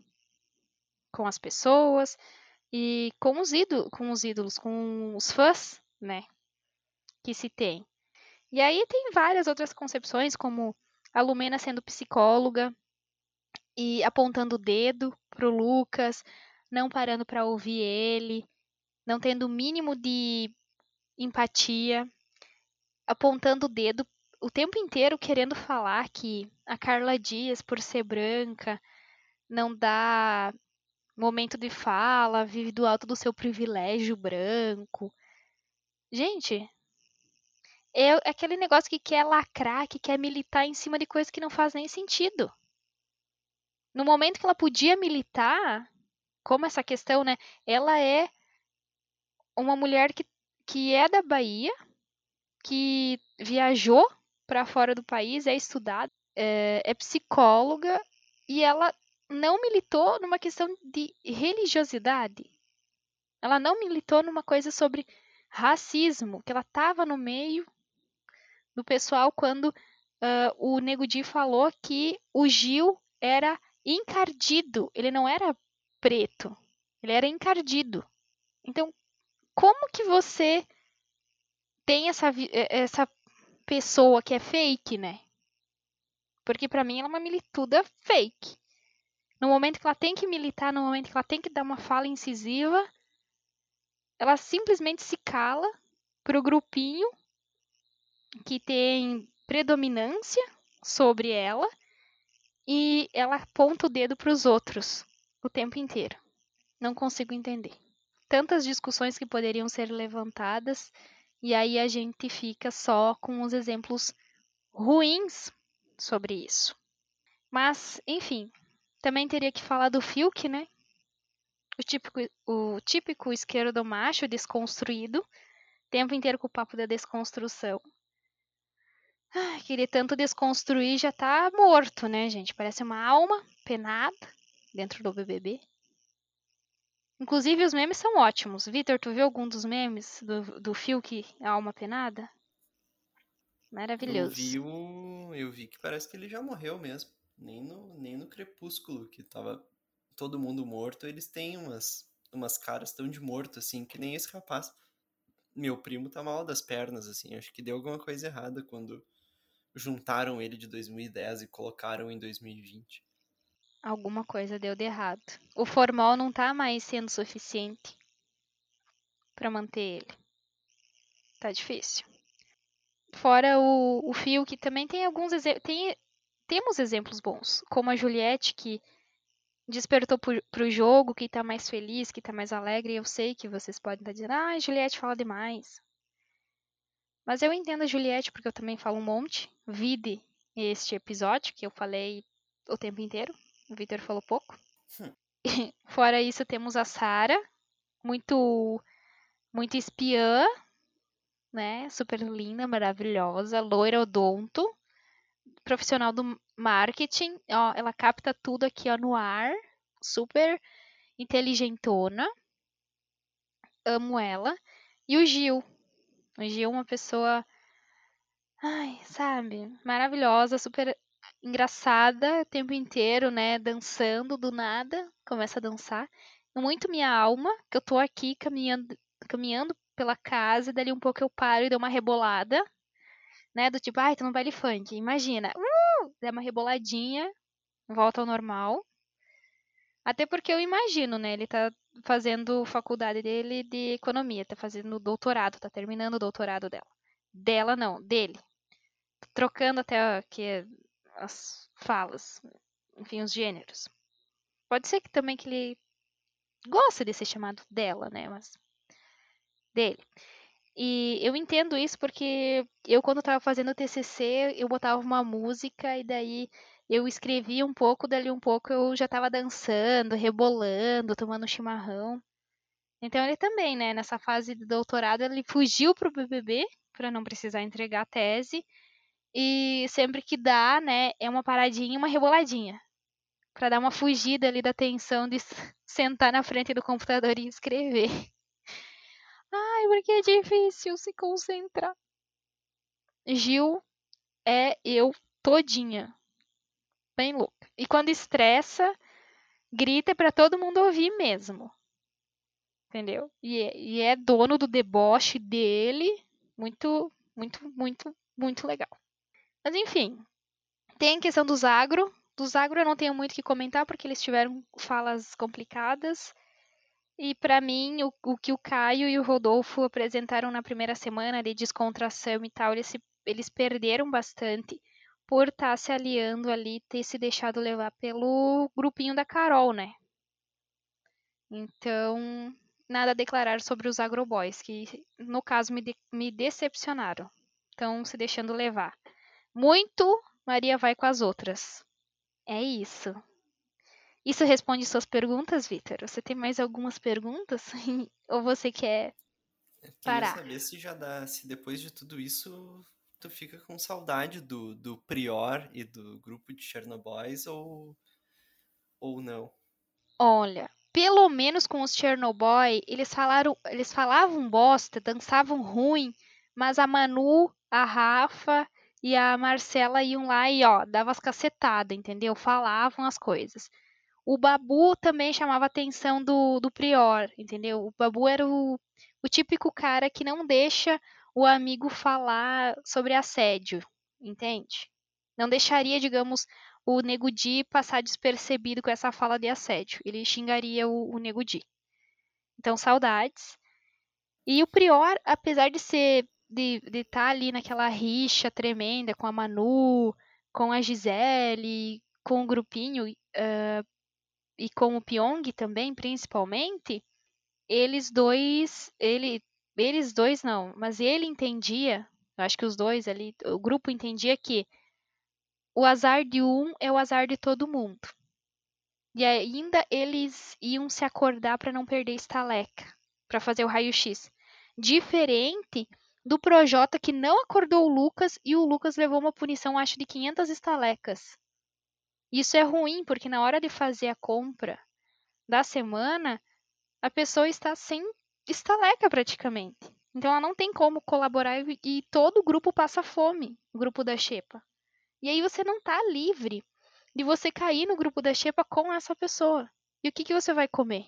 com as pessoas e com os, ídolos, com os ídolos, com os fãs, né? Que se tem. E aí tem várias outras concepções, como a Lumena sendo psicóloga e apontando o dedo pro Lucas, não parando para ouvir ele, não tendo o mínimo de empatia, apontando o dedo o tempo inteiro querendo falar que a Carla Dias, por ser branca, não dá momento de fala, vive do alto do seu privilégio branco. Gente, é aquele negócio que quer lacrar, que quer militar em cima de coisas que não faz nem sentido. No momento que ela podia militar, como essa questão, né? Ela é uma mulher que, que é da Bahia, que viajou para fora do país, é estudada, é, é psicóloga e ela não militou numa questão de religiosidade. Ela não militou numa coisa sobre racismo, que ela estava no meio do pessoal quando uh, o Nego Di falou que o Gil era encardido, ele não era preto, ele era encardido. Então, como que você tem essa, essa pessoa que é fake, né? Porque para mim ela é uma milituda fake. No momento que ela tem que militar, no momento que ela tem que dar uma fala incisiva, ela simplesmente se cala pro grupinho que tem predominância sobre ela e ela aponta o dedo para os outros o tempo inteiro. Não consigo entender. Tantas discussões que poderiam ser levantadas e aí a gente fica só com os exemplos ruins sobre isso. Mas, enfim, também teria que falar do Filk, né? O típico, o típico esquerdo macho desconstruído, tempo inteiro com o papo da desconstrução. Ai, queria tanto desconstruir já tá morto, né, gente? Parece uma alma penada dentro do BBB. Inclusive, os memes são ótimos. Vitor, tu viu algum dos memes do, do Fiuk, a alma penada? Maravilhoso. Eu vi, um, eu vi que parece que ele já morreu mesmo. Nem no, nem no Crepúsculo, que tava todo mundo morto, eles têm umas, umas caras tão de morto, assim, que nem esse rapaz. Meu primo tá mal das pernas, assim. Acho que deu alguma coisa errada quando juntaram ele de 2010 e colocaram em 2020. Alguma coisa deu de errado. O formal não tá mais sendo suficiente para manter ele. Tá difícil. Fora o, o Fio, que também tem alguns. Tem, temos exemplos bons, como a Juliette, que despertou para o jogo, que tá mais feliz, que tá mais alegre. Eu sei que vocês podem estar tá dizendo, ah, Juliette fala demais. Mas eu entendo a Juliette porque eu também falo um monte. Vide este episódio que eu falei o tempo inteiro. O Victor falou pouco. Hum. Fora isso, temos a Sara, muito muito espiã, né? Super linda, maravilhosa, loira odonto, profissional do marketing, ó, ela capta tudo aqui ó no ar, super inteligentona. Amo ela. E o Gil, o Gil uma pessoa, ai, sabe, maravilhosa, super engraçada o tempo inteiro, né? Dançando do nada, começa a dançar. Muito minha alma, que eu tô aqui caminhando, caminhando pela casa, e dali um pouco eu paro e dou uma rebolada, né? Do tipo, ai, tô no baile funk. Imagina, uh! dá uma reboladinha, volta ao normal. Até porque eu imagino, né? Ele tá fazendo faculdade dele de economia, tá fazendo doutorado, tá terminando o doutorado dela. Dela não, dele. Trocando até que as falas, enfim, os gêneros. Pode ser que também que ele gosta de ser chamado dela, né, mas dele. E eu entendo isso porque eu quando estava fazendo o TCC, eu botava uma música e daí eu escrevia um pouco, dali um pouco eu já estava dançando, rebolando, tomando chimarrão. Então ele também, né, nessa fase de doutorado, ele fugiu pro BBB para não precisar entregar a tese. E sempre que dá, né, é uma paradinha, uma reboladinha, para dar uma fugida ali da tensão de sentar na frente do computador e escrever. Ai, porque é difícil se concentrar. Gil é eu todinha bem louca. E quando estressa, grita para todo mundo ouvir mesmo. Entendeu? E é, e é dono do deboche dele. Muito, muito, muito, muito legal. Mas enfim, tem a questão dos agro. Dos agro eu não tenho muito o que comentar porque eles tiveram falas complicadas. E para mim, o, o, que o Caio e o Rodolfo apresentaram na primeira semana de descontração e tal, eles, eles perderam bastante por estar tá se aliando ali, ter se deixado levar pelo grupinho da Carol, né? Então, nada a declarar sobre os agroboys, que no caso me, de, me decepcionaram. estão se deixando levar. Muito, Maria vai com as outras. É isso. Isso responde suas perguntas, Vitor? Você tem mais algumas perguntas? Ou você quer Eu queria parar? saber se já dá, se depois de tudo isso tu fica com saudade do, do Prior e do grupo de Chernobyls ou, ou não. Olha, pelo menos com os Chernobyl, eles falaram, eles falavam bosta, dançavam ruim, mas a Manu, a Rafa e a Marcela iam lá e ó, davam as cacetadas, entendeu? Falavam as coisas. O Babu também chamava a atenção do, do Prior, entendeu? O Babu era o, o típico cara que não deixa o amigo falar sobre assédio, entende? Não deixaria, digamos, o Nego Di passar despercebido com essa fala de assédio. Ele xingaria o, o Nego Di. Então, saudades. E o Prior, apesar de ser de estar ali naquela rixa tremenda com a Manu, com a Gisele, com o grupinho uh, e com o Pyong também, principalmente, eles dois, ele, eles dois não, mas ele entendia, eu acho que os dois ali, o grupo entendia que o azar de um é o azar de todo mundo. E ainda eles iam se acordar para não perder estaleca, para fazer o raio-x. Diferente do Projota que não acordou o Lucas e o Lucas levou uma punição, acho, de 500 estalecas. Isso é ruim, porque na hora de fazer a compra da semana, a pessoa está sem estaleca praticamente. Então ela não tem como colaborar e, e todo o grupo passa fome, o grupo da Xepa. E aí você não está livre de você cair no grupo da Xepa com essa pessoa. E o que, que você vai comer?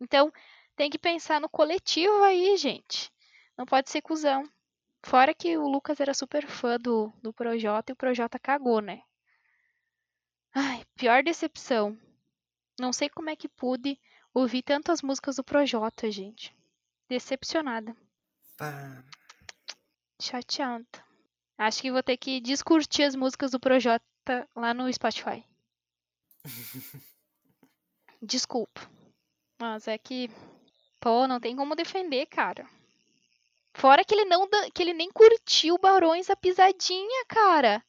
Então, tem que pensar no coletivo aí, gente. Não pode ser cuzão. Fora que o Lucas era super fã do, do Projota e o Projota cagou, né? Ai, pior decepção. Não sei como é que pude ouvir tantas músicas do Projota, gente. Decepcionada. Pá. Chateada. Acho que vou ter que descurtir as músicas do Projota lá no Spotify. Desculpa. Mas é que. Pô, não tem como defender, cara. Fora que ele não que ele nem curtiu Barões a Pisadinha, cara.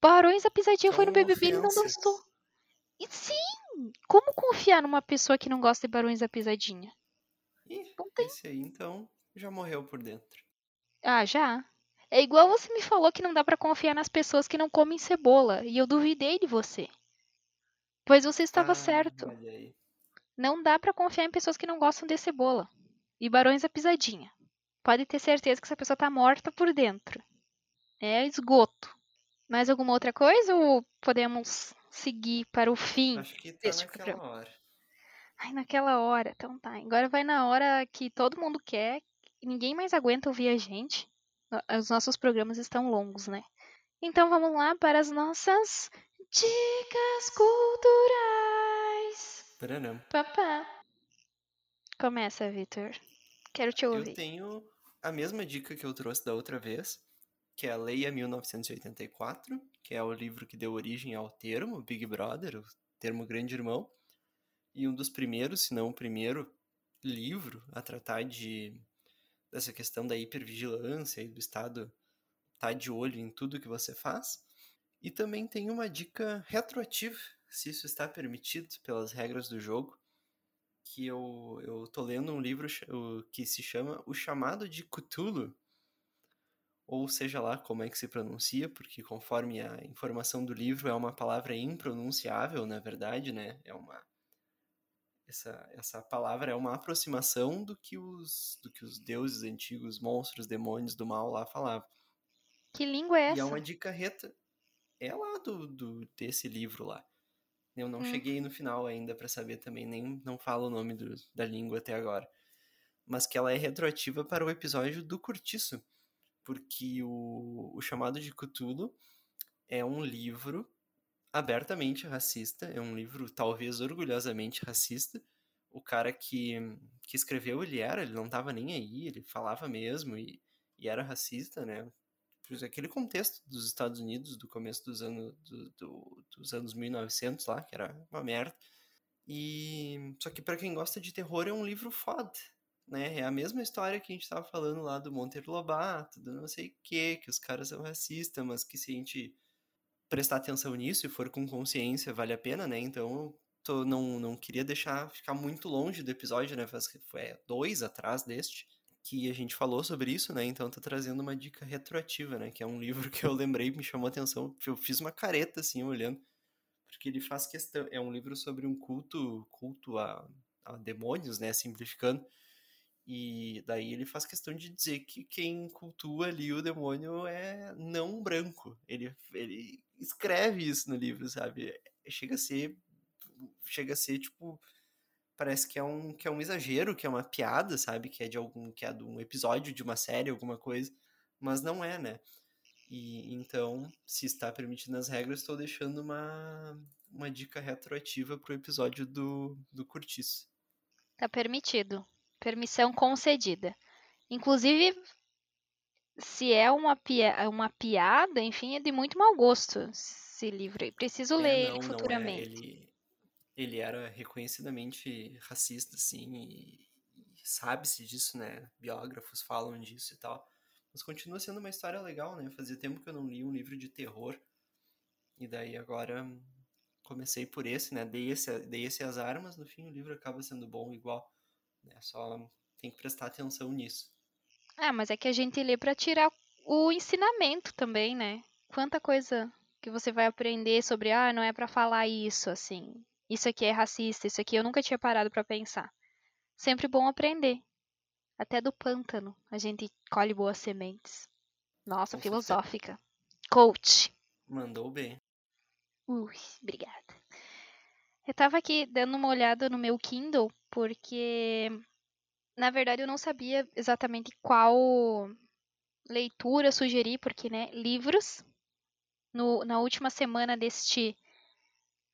Barões a Pisadinha São foi no BBB e não dançou. E sim! Como confiar numa pessoa que não gosta de Barões da Pisadinha? Ih, Não tem. esse aí então já morreu por dentro. Ah, já. É igual você me falou que não dá pra confiar nas pessoas que não comem cebola, e eu duvidei de você. Pois você estava Ah, certo. Não dá pra confiar em pessoas que não gostam de cebola. E Barões da Pisadinha. Pode ter certeza que essa pessoa tá morta por dentro. É esgoto. Mais alguma outra coisa ou podemos seguir para o fim Acho que tá deste naquela programa? hora. Ai, naquela hora. Então tá. Agora vai na hora que todo mundo quer. Ninguém mais aguenta ouvir a gente. Os nossos programas estão longos, né? Então vamos lá para as nossas dicas culturais. Paranam. Papá. Começa, Vitor. Quero te Eu ouvir. tenho a mesma dica que eu trouxe da outra vez, que é a Leia 1984, que é o livro que deu origem ao termo Big Brother, o termo Grande Irmão, e um dos primeiros, se não o primeiro livro a tratar de dessa questão da hipervigilância e do Estado estar de olho em tudo que você faz. E também tem uma dica retroativa, se isso está permitido pelas regras do jogo, que eu, eu tô lendo um livro que se chama O Chamado de Cthulhu, ou seja lá como é que se pronuncia, porque conforme a informação do livro é uma palavra impronunciável, na verdade, né? É uma essa, essa palavra é uma aproximação do que os do que os deuses antigos, monstros, demônios do mal lá falavam. Que língua é E é essa? uma dica reta. É lá do, do desse livro lá. Eu não Hum. cheguei no final ainda pra saber também, nem não falo o nome do- da língua até agora. Mas que ela é retroativa para o episódio do Curtiço. Porque o, o chamado de Cthulhu é um livro abertamente racista, é um livro talvez orgulhosamente racista. O cara que, que escreveu, ele era, ele não tava nem aí, ele falava mesmo e, e era racista, né? Aquele contexto dos Estados Unidos do começo dos anos do, do- dos anos 1900 lá, que era uma merda. E só que pra quem gosta de terror é um livro foda. Né? É a mesma história que a gente tava falando lá do Monteiro Lobato, do não sei o que, que os caras são racistas, mas que se a gente prestar atenção nisso e for com consciência, vale a pena, né? Então, tô, não, não queria deixar ficar muito longe do episódio, né? Foi dois atrás deste que a gente falou sobre isso, né? Então tô trazendo uma dica retroativa, né? Que é um livro que eu lembrei, me chamou a atenção. Eu fiz uma careta, assim, olhando. Porque ele faz questão... É um livro sobre um culto, culto a, a demônios, né? Simplificando. E daí ele faz questão de dizer que quem cultua ali o demônio é não branco. Ele, ele escreve isso no livro, sabe? Chega a ser. Chega a ser, tipo. Parece que é um, que é um exagero, que é uma piada, sabe? Que é de algum. que é de um episódio de uma série, alguma coisa. Mas não é, né? E então, se está permitindo as regras, estou deixando uma, uma dica retroativa pro episódio do, do Curtiço. Tá permitido. Permissão concedida. Inclusive, se é uma, pia uma piada, enfim, é de muito mau gosto esse livro aí. Preciso É, ler não, ele não é. futuramente. Ele, ele era reconhecidamente racista, assim, e, e sabe-se disso, né? Biógrafos falam disso e tal. Mas continua sendo uma história legal, né? Fazia tempo que eu não li um livro de terror. E daí agora comecei por esse, né? Dei esse, dei esse azar, mas no fim o livro acaba sendo bom igual. Né? Só tem que prestar atenção nisso. Ah, mas é que a gente lê pra tirar o ensinamento também, né? Quanta coisa que você vai aprender sobre, ah, não é pra falar isso, assim. Isso aqui é racista, isso aqui eu nunca tinha parado pra pensar. Sempre bom aprender. Até do pântano a gente colhe boas sementes. Nossa, Com filosófica. Coach. Mandou bem. Ui, obrigada. Eu tava aqui dando uma olhada no meu Kindle, porque na verdade eu não sabia exatamente qual leitura sugerir, porque, né, livros. No, na última semana deste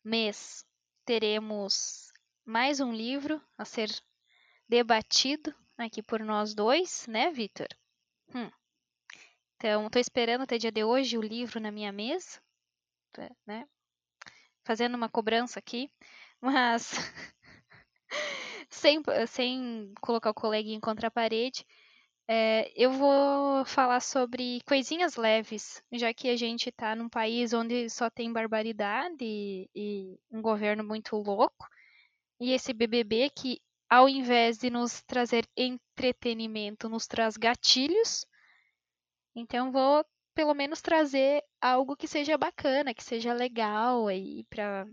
mês teremos mais um livro a ser debatido aqui por nós dois, né, Vitor? Hum. Então, tô esperando até dia de hoje o livro na minha mesa, né? Fazendo uma cobrança aqui, mas sem, sem colocar o coleguinha contra a parede, é, eu vou falar sobre coisinhas leves, já que a gente está num país onde só tem barbaridade e, e um governo muito louco, e esse BBB que, ao invés de nos trazer entretenimento, nos traz gatilhos. Então, vou pelo menos trazer algo que seja bacana, que seja legal aí para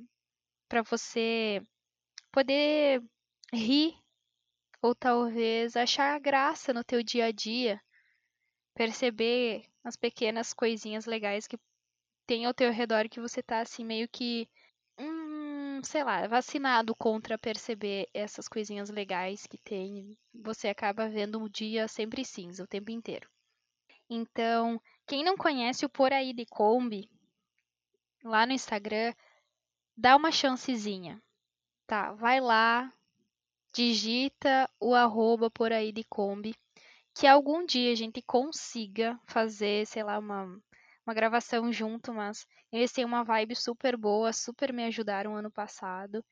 para você poder rir ou talvez achar graça no teu dia a dia, perceber as pequenas coisinhas legais que tem ao teu redor que você tá assim meio que hum, sei lá, vacinado contra perceber essas coisinhas legais que tem. Você acaba vendo um dia sempre cinza o tempo inteiro. Então, quem não conhece o Por Aí de Kombi, lá no Instagram, dá uma chancezinha. Tá, vai lá, digita o arroba por aí de Kombi, que algum dia a gente consiga fazer, sei lá, uma, uma gravação junto, mas eles têm uma vibe super boa, super me ajudaram ano passado.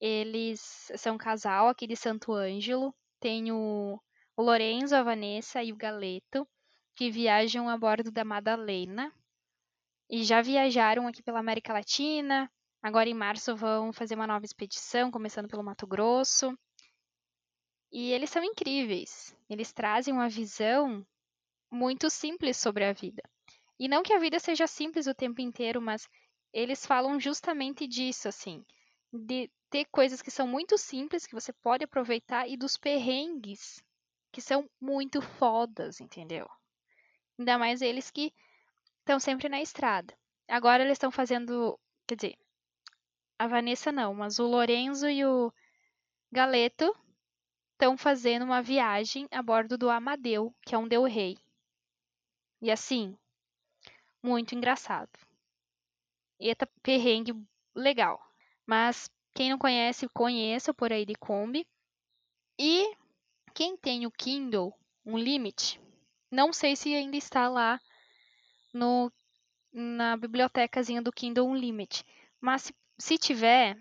Eles são um casal aqui de Santo Ângelo, tem o, o Lorenzo, a Vanessa e o Galeto, que viajam a bordo da Madalena. E já viajaram aqui pela América Latina, Agora em março vão fazer uma nova expedição, começando pelo Mato Grosso. E eles são incríveis. Eles trazem uma visão muito simples sobre a vida. E não que a vida seja simples o tempo inteiro, mas eles falam justamente disso, assim, de ter coisas que são muito simples que você pode aproveitar e dos perrengues que são muito fodas, entendeu? Ainda mais eles que estão sempre na estrada. Agora eles estão fazendo, quer dizer, a Vanessa não, mas o Lorenzo e o Galeto estão fazendo uma viagem a bordo do Amadeu, que é um Del Rey. E assim, muito engraçado. Eita perrengue legal. Mas quem não conhece, conheça por aí de Kombi. E quem tem o Kindle Unlimited, não sei se ainda está lá no, na bibliotecazinha do Kindle Unlimited, mas se se tiver,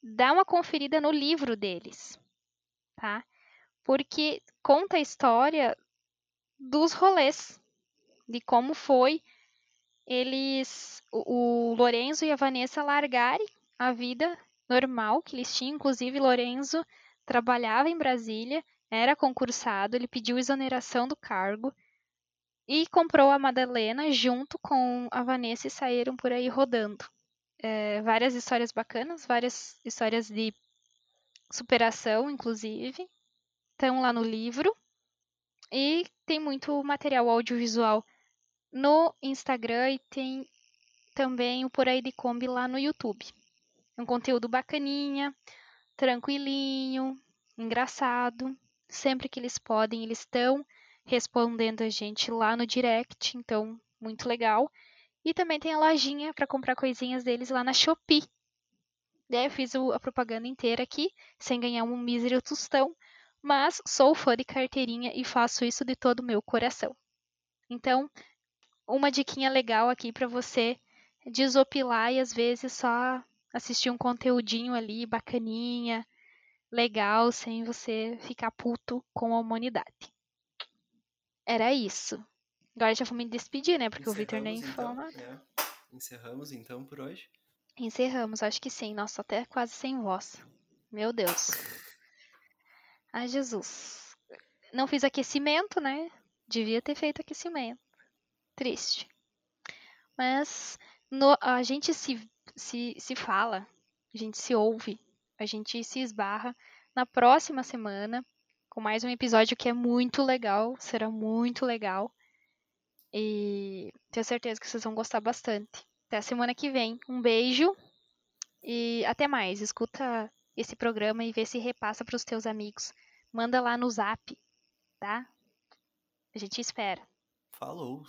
dá uma conferida no livro deles, tá? porque conta a história dos rolês, de como foi eles, o, o Lorenzo e a Vanessa largarem a vida normal que eles tinham. Inclusive, Lorenzo trabalhava em Brasília, era concursado, ele pediu exoneração do cargo e comprou a Madalena junto com a Vanessa e saíram por aí rodando. É, várias histórias bacanas, várias histórias de superação, inclusive, estão lá no livro. E tem muito material audiovisual no Instagram e tem também o Por Aí de Kombi lá no YouTube. Um conteúdo bacaninha, tranquilinho, engraçado. Sempre que eles podem, eles estão respondendo a gente lá no direct, então muito legal. E também tem a lojinha para comprar coisinhas deles lá na Shopee. Daí eu fiz a propaganda inteira aqui, sem ganhar um mísero tostão, mas sou fã de carteirinha e faço isso de todo o meu coração. Então, uma diquinha legal aqui para você desopilar e às vezes só assistir um conteúdinho ali bacaninha, legal, sem você ficar puto com a humanidade. Era isso. Agora já vou me despedir, né? Porque Encerramos, o Victor nem então, falou nada. é. Encerramos então por hoje. Encerramos, acho que sim. Nossa, até quase sem voz. Meu Deus. Ai, Jesus. Não fiz aquecimento, né? Devia ter feito aquecimento. Triste. Mas no- a gente se, se, se fala, a gente se ouve, a gente se esbarra na próxima semana com mais um episódio que é muito legal, será muito legal. E tenho certeza que vocês vão gostar bastante. Até a semana que vem. Um beijo e até mais. Escuta esse programa e vê se repassa para os teus amigos. Manda lá no zap, tá? A gente espera. Falou!